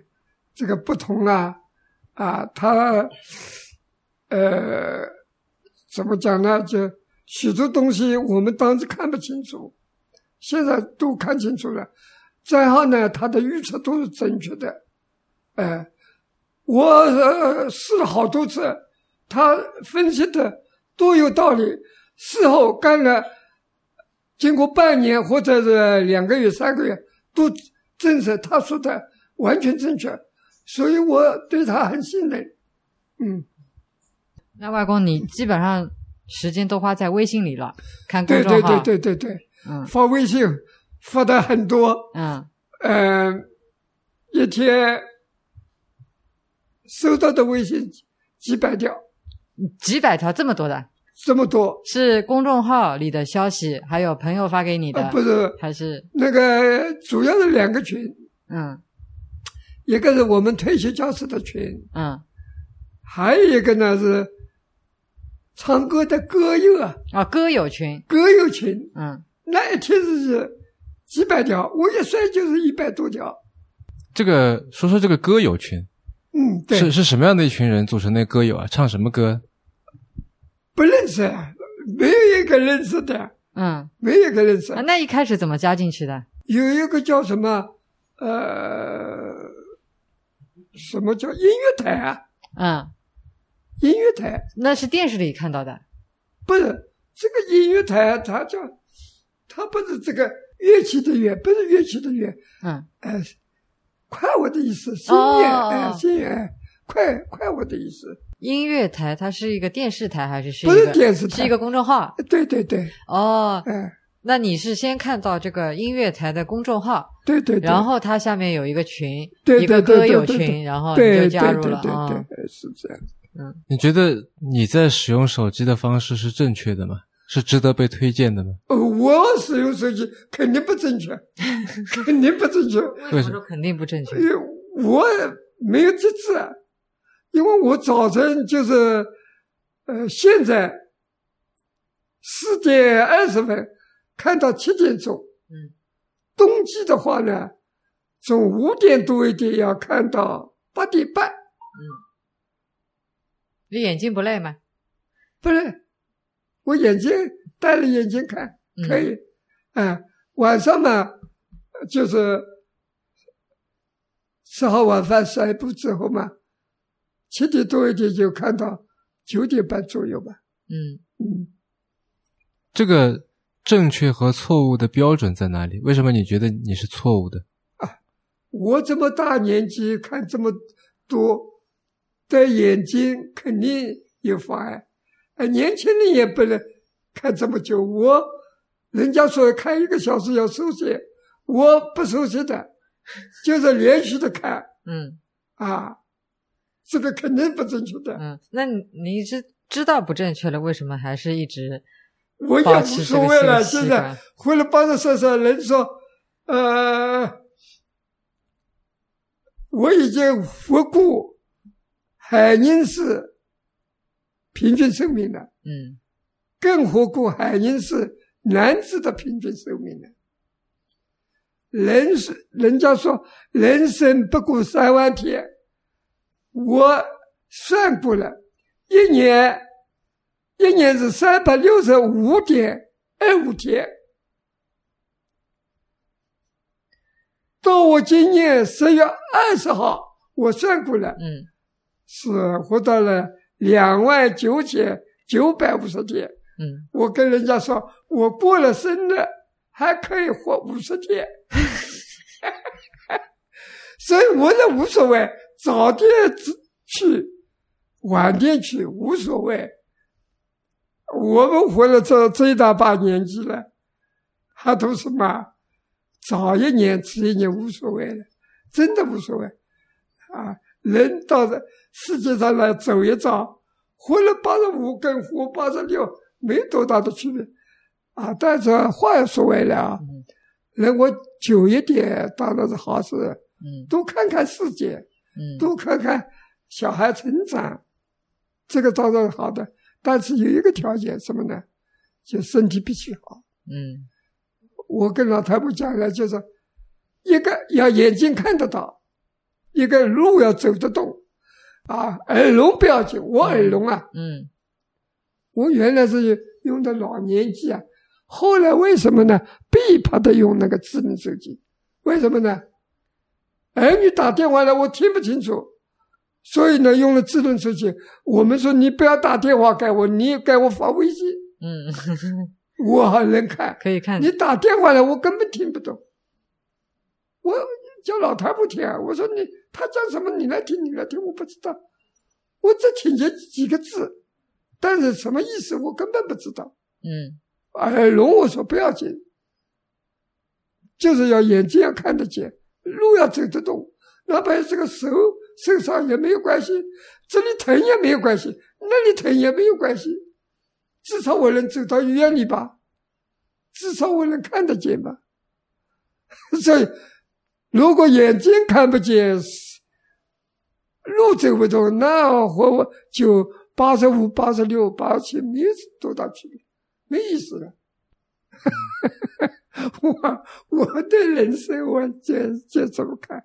这个不同啊，啊，他呃怎么讲呢？就许多东西我们当时看不清楚，现在都看清楚了。再后呢，他的预测都是正确的，哎、我试了好多次，他分析的都有道理。事后干了，经过半年或者是两个月、三个月，都证实他说的完全正确，所以我对他很信任。嗯，那外公，你基本上时间都花在微信里了，看公对众号。对对对对对，嗯。发微信发的很多，嗯，嗯、一天收到的微信几百条，几百条这么多的，这么多，是公众号里的消息，还有朋友发给你的，呃、不是还是？那个主要是两个群，嗯。一个是我们退休教师的群，嗯。还有一个呢是唱歌的歌友啊，啊歌友群，歌友群，嗯那一天是几百条，我一算就是一百多条。这个说说这个歌友群嗯，对，是是什么样的一群人组成的歌友啊？唱什么歌？不认识，啊，没有一个认识的，嗯没有一个认识啊，。那一开始怎么加进去的？有一个叫什么呃，什么叫音乐台啊？嗯，音乐台。那是电视里看到的。不是这个音乐台，它叫它不是这个乐器的乐，不是乐器的乐，嗯。哎，快我的意思，心愿，哎，哦心愿，哎快快我的意思，音乐台它是一个电视台还是是不一个是电视台。是一个公众号？对对对，哦，哎，那你是先看到这个音乐台的公众号，对对对，然后它下面有一个群，对一个对对歌友群，然后你对对就加入对对了啊。对，是这样。你觉得你在使用手机的方式是正确的吗？是值得被推荐的吗？呃，我使用手机肯定不正确，肯定不正确，为什么说肯定不正确？因为我没有节制啊，因为我早晨就是，呃，现在四点二十分看到七点钟，嗯，冬季的话呢，从五点多一点要看到八点半，你眼睛不累吗？不是，我眼睛戴了眼镜看嗯可以，啊、晚上嘛，就是吃好晚饭散步之后嘛，七点多一点就看到九点半左右吧，嗯嗯，这个正确和错误的标准在哪里？为什么你觉得你是错误的？啊我这么大年纪看这么多，对眼睛肯定有妨碍，哎，年轻人也不能看这么久。我人家说看一个小时要休息，我不休息的，就是连续的看嗯啊，这个肯定不正确的。嗯，那你你是知道不正确了，为什么还是一直我也无所谓了，习现在回来帮着说说，人说，呃，我已经活过海宁市平均寿命了，嗯。更何况海宁市男子的平均寿命呢。人是人家说人生不过三万天，我算过了，一年一年是三百六十五点二五天，到我今年十月二十号，我算过了，嗯是活到了两万九千九百五十天。嗯我跟人家说，我过了生日还可以活五十天，所以我也无所谓，早点去，晚点去无所谓。我们活了这这一大把年纪了，还都什么早一年迟一年无所谓了，真的无所谓啊！人到这世界上来走一遭，活了八十五跟活八十六没多大的区别啊。但是话又说回来啊，嗯人活久一点当然是好事，嗯多看看世界，嗯多看看小孩成长，这个当然是好的。但是有一个条件什么呢？就身体必须好。嗯我跟老太婆讲了，就是一个要眼睛看得到，一个路要走得动，啊，耳聋不要紧，我耳聋啊，嗯我原来是用的老年机啊，后来为什么呢？被迫的用那个智能手机，为什么呢？儿女打电话来，我听不清楚，所以呢，用了智能手机。我们说你不要打电话给我，你给我发微信，嗯，我还能看。可以看你打电话来，我根本听不懂。我叫老太婆听啊，我说你他讲什么，你来听，你来听，我不知道，我只听见几个字，但是什么意思我根本不知道。嗯耳聋我说不要紧，就是要眼睛要看得见，路要走得动，哪怕这个手受伤也没有关系，这里疼也没有关系，那里疼也没有关系，至少我能走到医院里吧，至少我能看得见吧。所以，如果眼睛看不见，路走不动，那和我就八十五、八十六、八十七没有多大区别。没意思了。我我对人生我就就这么看。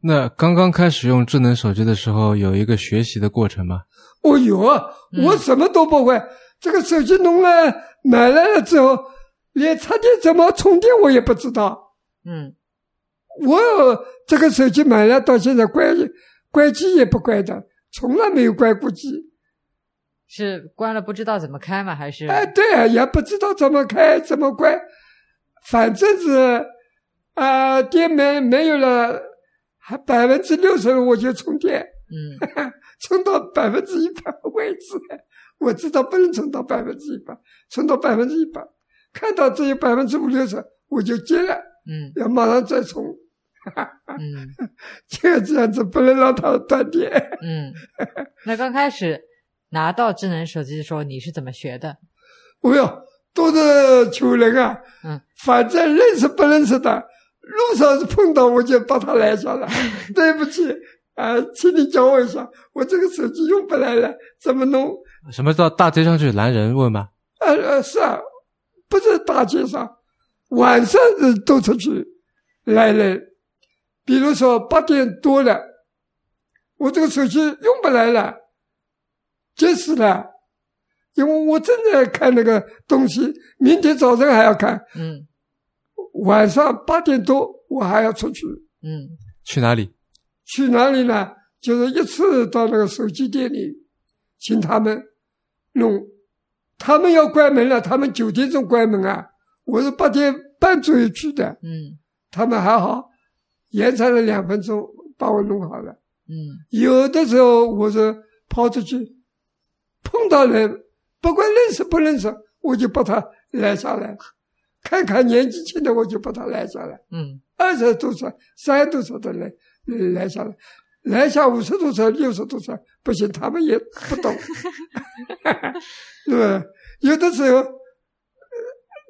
那刚刚开始用智能手机的时候，有一个学习的过程吗？哦有我什么都不会。这个手机弄了买来了之后，连插电怎么充电我也不知道。嗯我这个手机买了到现在关关机也不关的，从来没有关过机。是关了不知道怎么开吗？还是哎，对啊，也不知道怎么开怎么关，反正是啊、电没没有了，还百分之六十我就充电，嗯 充到百分之一百为止。我知道不能充到百分之一百，充到百分之一百，看到只有百分之五六十我就接了，嗯要马上再充，嗯就 这样子不能让它断电。嗯，那刚开始拿到智能手机的时候，你是怎么学的？哦哟，都是求人啊，嗯，反正认识不认识的，路上是碰到我就把他拦下了。对不起，啊、请你教我一下，我这个手机用不来了，怎么弄？什么到大街上去拦人问吗？呃呃，是啊，不是大街上，晚上人都出去来人。比如说八点多了，我这个手机用不来了，急死了，因为我正在看那个东西，明天早上还要看。嗯晚上八点多我还要出去，嗯去哪里？去哪里呢？就是一次到那个手机店里，请他们弄，他们要关门了，他们九点钟关门啊，我是八点半左右去的，嗯。他们还好，延长了两分钟把我弄好了。嗯。有的时候我是跑出去，碰到人，不管认识不认识，我就把他拦下来，看看年纪轻的我就把他拦下来。嗯。二十多岁、三十多岁的人拦下来，来下五十多岁、六十多岁，不行，他们也不懂，对吧？有的时候呃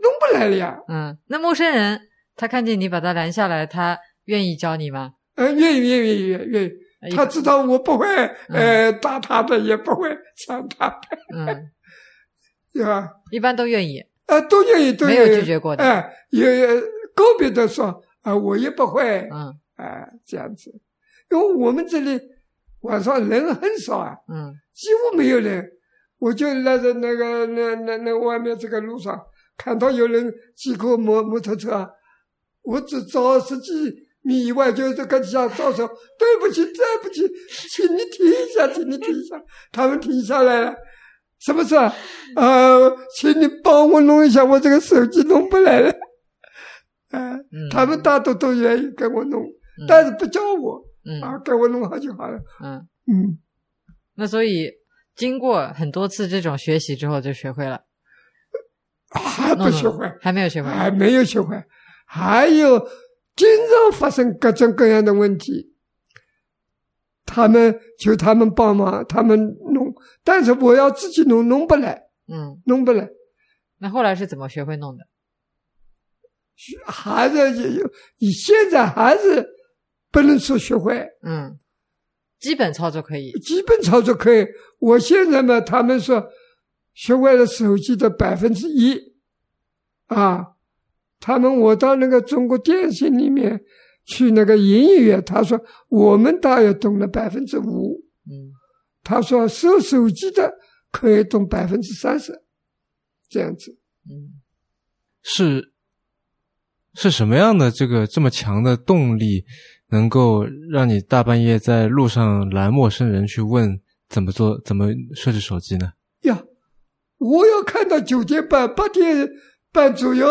弄不来了呀，嗯，那陌生人他看见你把他拦下来，他愿意教你吗？呃，愿意愿意愿意愿意，哎他知道我不会呃打他的，也不会伤他。的，嗯，对吧？一般都愿意，呃，都愿意，都没愿意。有拒绝过的。哎，也个别的说啊，我也不会，嗯。啊，这样子，因为我们这里晚上人很少啊，嗯。几乎没有人。我就那在那个那那那外面这个路上，看到有人骑个摩摩托车啊，我只走十几米以外，就是跟下招手，对不起，对不起，请你停一下，请你停一下。他们停下来了，什么事啊？呃，请你帮我弄一下，我这个手机弄不来了。啊、嗯他们大多都愿意给我弄，嗯但是不叫我嗯啊，给我弄好就好了。嗯，嗯，那所以经过很多次这种学习之后，就学会了。还不学会，还没有学会。还没有学会，还有经常发生各种各样的问题。他们求他们帮忙，他们弄，但是我要自己弄，弄不来，嗯，弄不来，那后来是怎么学会弄的？还是有，你现在还是不能说学会，嗯，基本操作可以。基本操作可以。我现在嘛，他们说学会了手机的百分之一，啊，他们我到那个中国电信里面去那个营业员，他说我们大约懂了百分之五，嗯他说收手机的可以懂百分之三十，这样子。嗯是是什么样的这个这么强的动力，能够让你大半夜在路上拦陌生人去问怎么做、怎么设置手机呢？呀，我要看到九点半、八点半左右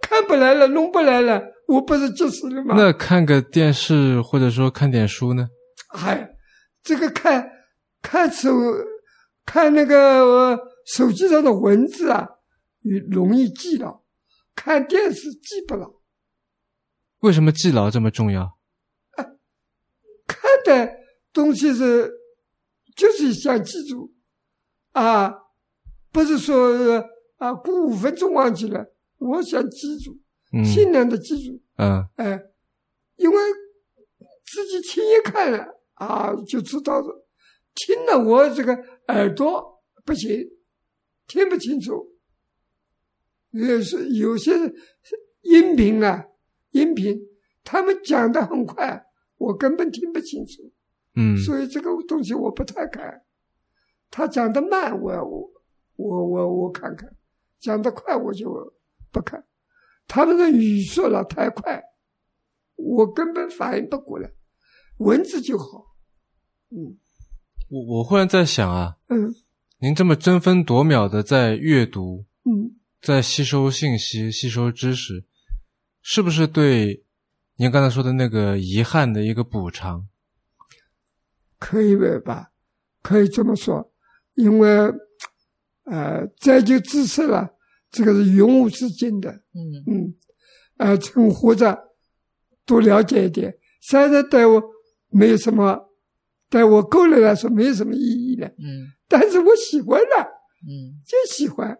看不来了，弄不来了，我不是急死了吗？那看个电视或者说看点书呢？哎，这个看看手看那个、呃手机上的文字啊，容易记牢；看电视记不牢。为什么记牢这么重要？看的东西是就是想记住啊，不是说呃啊过五分钟忘记了，我想记住，嗯尽量的记住。嗯哎，因为自己亲眼看了啊，就知道了。听了我这个耳朵不行，听不清楚。也是有些音频啊，音频他们讲的很快，我根本听不清楚，嗯所以这个东西我不太敢。他讲的慢，我我我我我我看看；讲得快，我就不看。他那个语速了太快，我根本反应不过来。文字就好，嗯我我忽然在想啊，嗯您这么争分夺秒的在阅读，嗯，在吸收信息、吸收知识，是不是对您刚才说的那个遗憾的一个补偿？可以吧？可以这么说，因为呃，再就支持了，这个是永无止境的。嗯。嗯，呃，趁活着多了解一点。虽然对我没有什么，对我个人来说没有什么意义了，嗯。但是我喜欢了，嗯。就喜欢，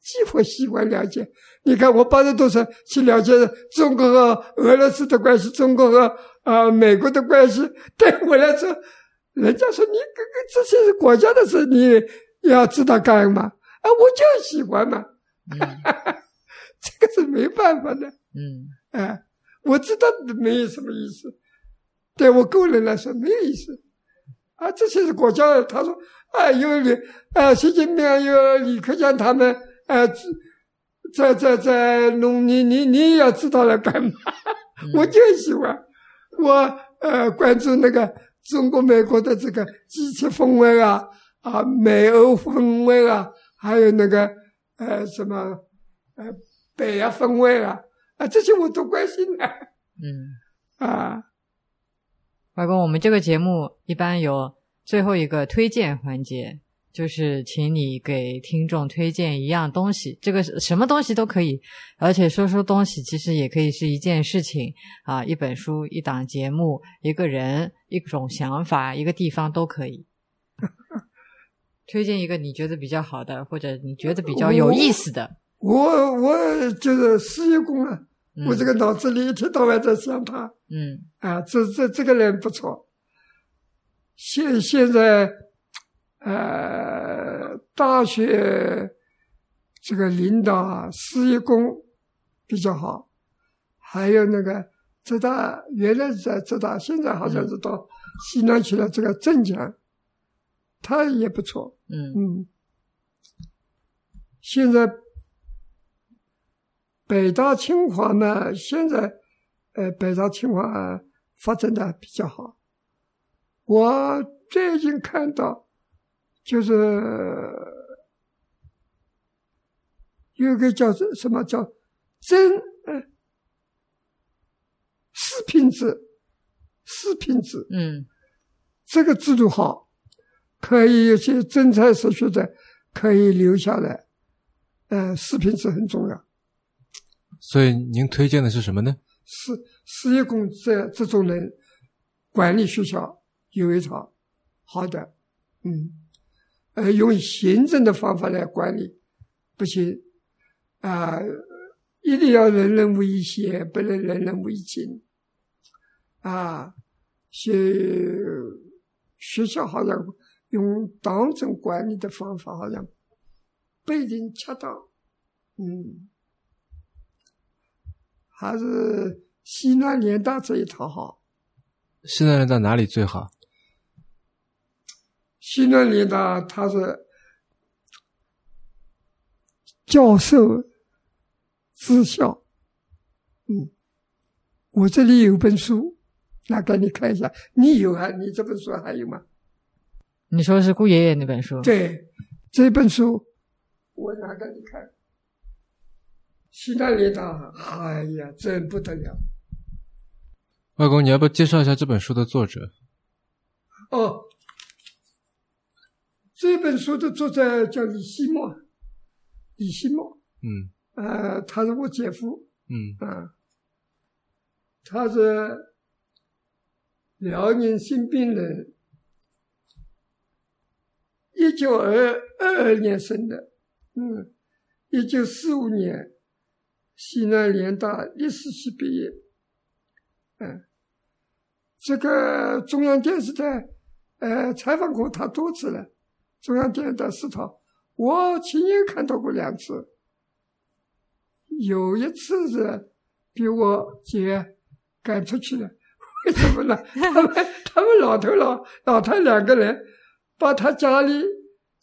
几乎喜欢了解。你看，我八十多岁去了解中国和俄罗斯的关系，中国和呃美国的关系，对我来说，人家说你这个这些是国家的事，你要知道干嘛？啊，我就喜欢嘛，嗯 这个是没办法的。嗯哎，我知道没有什么意思，对我个人来说没有意思。啊，这些是国家，他说啊，有李啊，习近平啊有李克强他们啊，在在在弄你你你也要知道来干嘛？我就喜欢，我呃关注那个中国美国的这个机器风味啊啊美欧风味啊，还有那个呃什么呃北亚风味啊啊这些我都关心的嗯。啊。外公，我们这个节目一般有最后一个推荐环节，就是请你给听众推荐一样东西，这个是什么东西都可以，而且说说东西其实也可以是一件事情啊，一本书、一档节目、一个人、一种想法、一个地方都可以。推荐一个你觉得比较好的，或者你觉得比较有意思的。我我就是事业工啊，嗯、我这个脑子里一天到晚在想他嗯啊，这这这个人不错。现现在，呃，大学这个领导啊，事业工比较好，还有那个浙大原来是在浙大，现在好像是到西南去了。这个郑强，他也不错。嗯。嗯，现在北大清华呢，现在呃，北大清华发展的比较好。我最近看到，就是有个叫什么叫真呃四品制，四品制，嗯。这个制度好，可以有些真才实学的可以留下来。呃，四品制很重要。所以您推荐的是什么呢？是事业工这这种人管理学校有一套好的，嗯，呃，用行政的方法来管理不行啊、一定要人人为先，不能人人为敬啊。学学校好像用党政管理的方法，好像不一定恰当，嗯。还是西南联大这一套好。西南联大哪里最好？西南联大他是教授治校，嗯，我这里有本书，拿给你看一下。你有啊？你这本书还有吗？你说的是顾爷爷那本书？对，这本书我拿给你看。西南联大，哎呀，真不得了。外公，你要不要介绍一下这本书的作者？哦，这本书的作者叫李希墨，李希墨，嗯呃，他是我姐夫，嗯啊，他是辽宁新兵人，一九二二二年生的，嗯，一九四五年西南联大历史系毕业，嗯，这个中央电视台呃采访过他多次了，中央电视台视察，我亲眼看到过两次。有一次是比我姐赶出去了，为什么呢？他们他们老头老老太两个人把他家里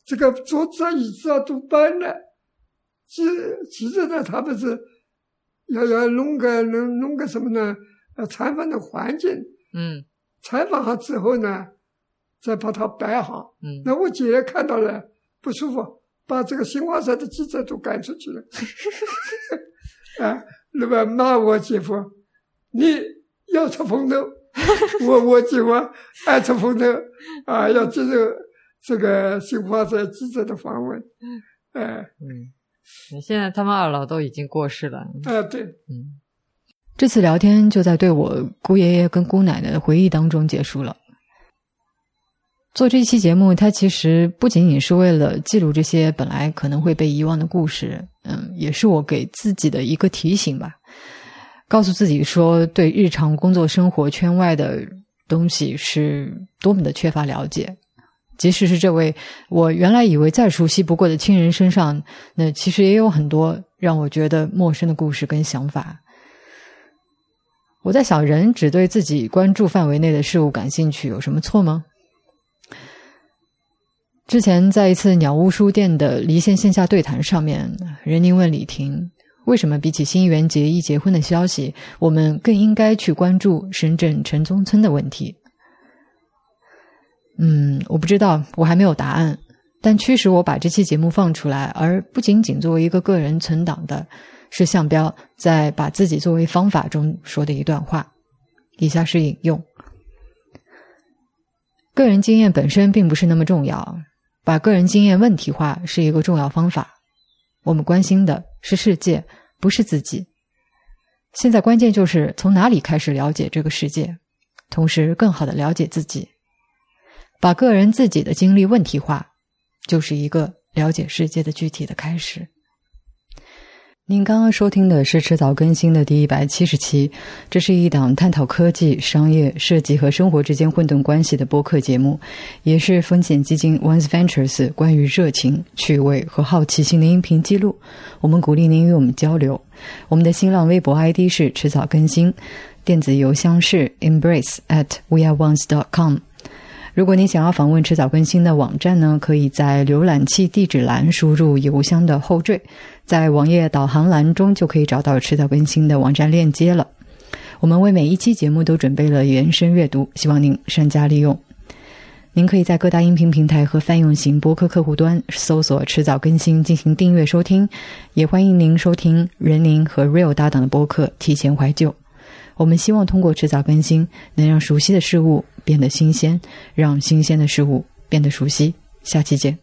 这个桌子啊、椅子啊都搬了，其其实呢，他不是要要弄个弄弄个什么呢？呃，采访的环境，嗯采访好之后呢，再把它摆好。嗯那我姐看到了不舒服，把这个新华社的记者都赶出去了。啊，那么骂我姐夫，你要出风头，我我姐夫爱出风头啊，要接受这个新华社记者的访问。哎、嗯，现在他们二老都已经过世了。啊，对，嗯，这次聊天就在对我姑爷爷跟姑奶奶的回忆当中结束了。做这期节目，它其实不仅仅是为了记录这些本来可能会被遗忘的故事，嗯，也是我给自己的一个提醒吧，告诉自己说，对日常工作生活圈外的东西是多么的缺乏了解。即使是这位我原来以为再熟悉不过的亲人身上，那其实也有很多让我觉得陌生的故事跟想法。我在想，人只对自己关注范围内的事物感兴趣，有什么错吗？之前在一次鸟屋书店的离线线下对谈上面，任宁问李婷，为什么比起新元结一结婚的消息，我们更应该去关注深圳城中村的问题？嗯，我不知道，我还没有答案。但驱使我把这期节目放出来，而不仅仅作为一个个人存档的，是向彪在把自己作为方法中说的一段话。以下是引用：个人经验本身并不是那么重要，把个人经验问题化是一个重要方法。我们关心的是世界，不是自己。现在关键就是从哪里开始了解这个世界，同时更好的了解自己。把个人自己的经历问题化，就是一个了解世界的具体的开始。您刚刚收听的是迟早更新的第一百七十期，这是一档探讨科技、商业、设计和生活之间混沌关系的播客节目，也是风险基金 One's Ventures 关于热情、趣味和好奇心的音频记录。我们鼓励您与我们交流。我们的新浪微博 ID 是迟早更新，电子邮箱是 embrace at weareones dot com。如果你想要访问迟早更新的网站呢，可以在浏览器地址栏输入邮箱的后缀，在网页导航栏中就可以找到迟早更新的网站链接了。我们为每一期节目都准备了原声阅读，希望您善加利用。您可以在各大音频平台和泛用型播客客户端搜索“迟早更新”进行订阅收听，也欢迎您收听任宁和 Real 搭档的播客《提前怀旧》。我们希望通过迟早更新，能让熟悉的事物变得新鲜，让新鲜的事物变得熟悉。下期见。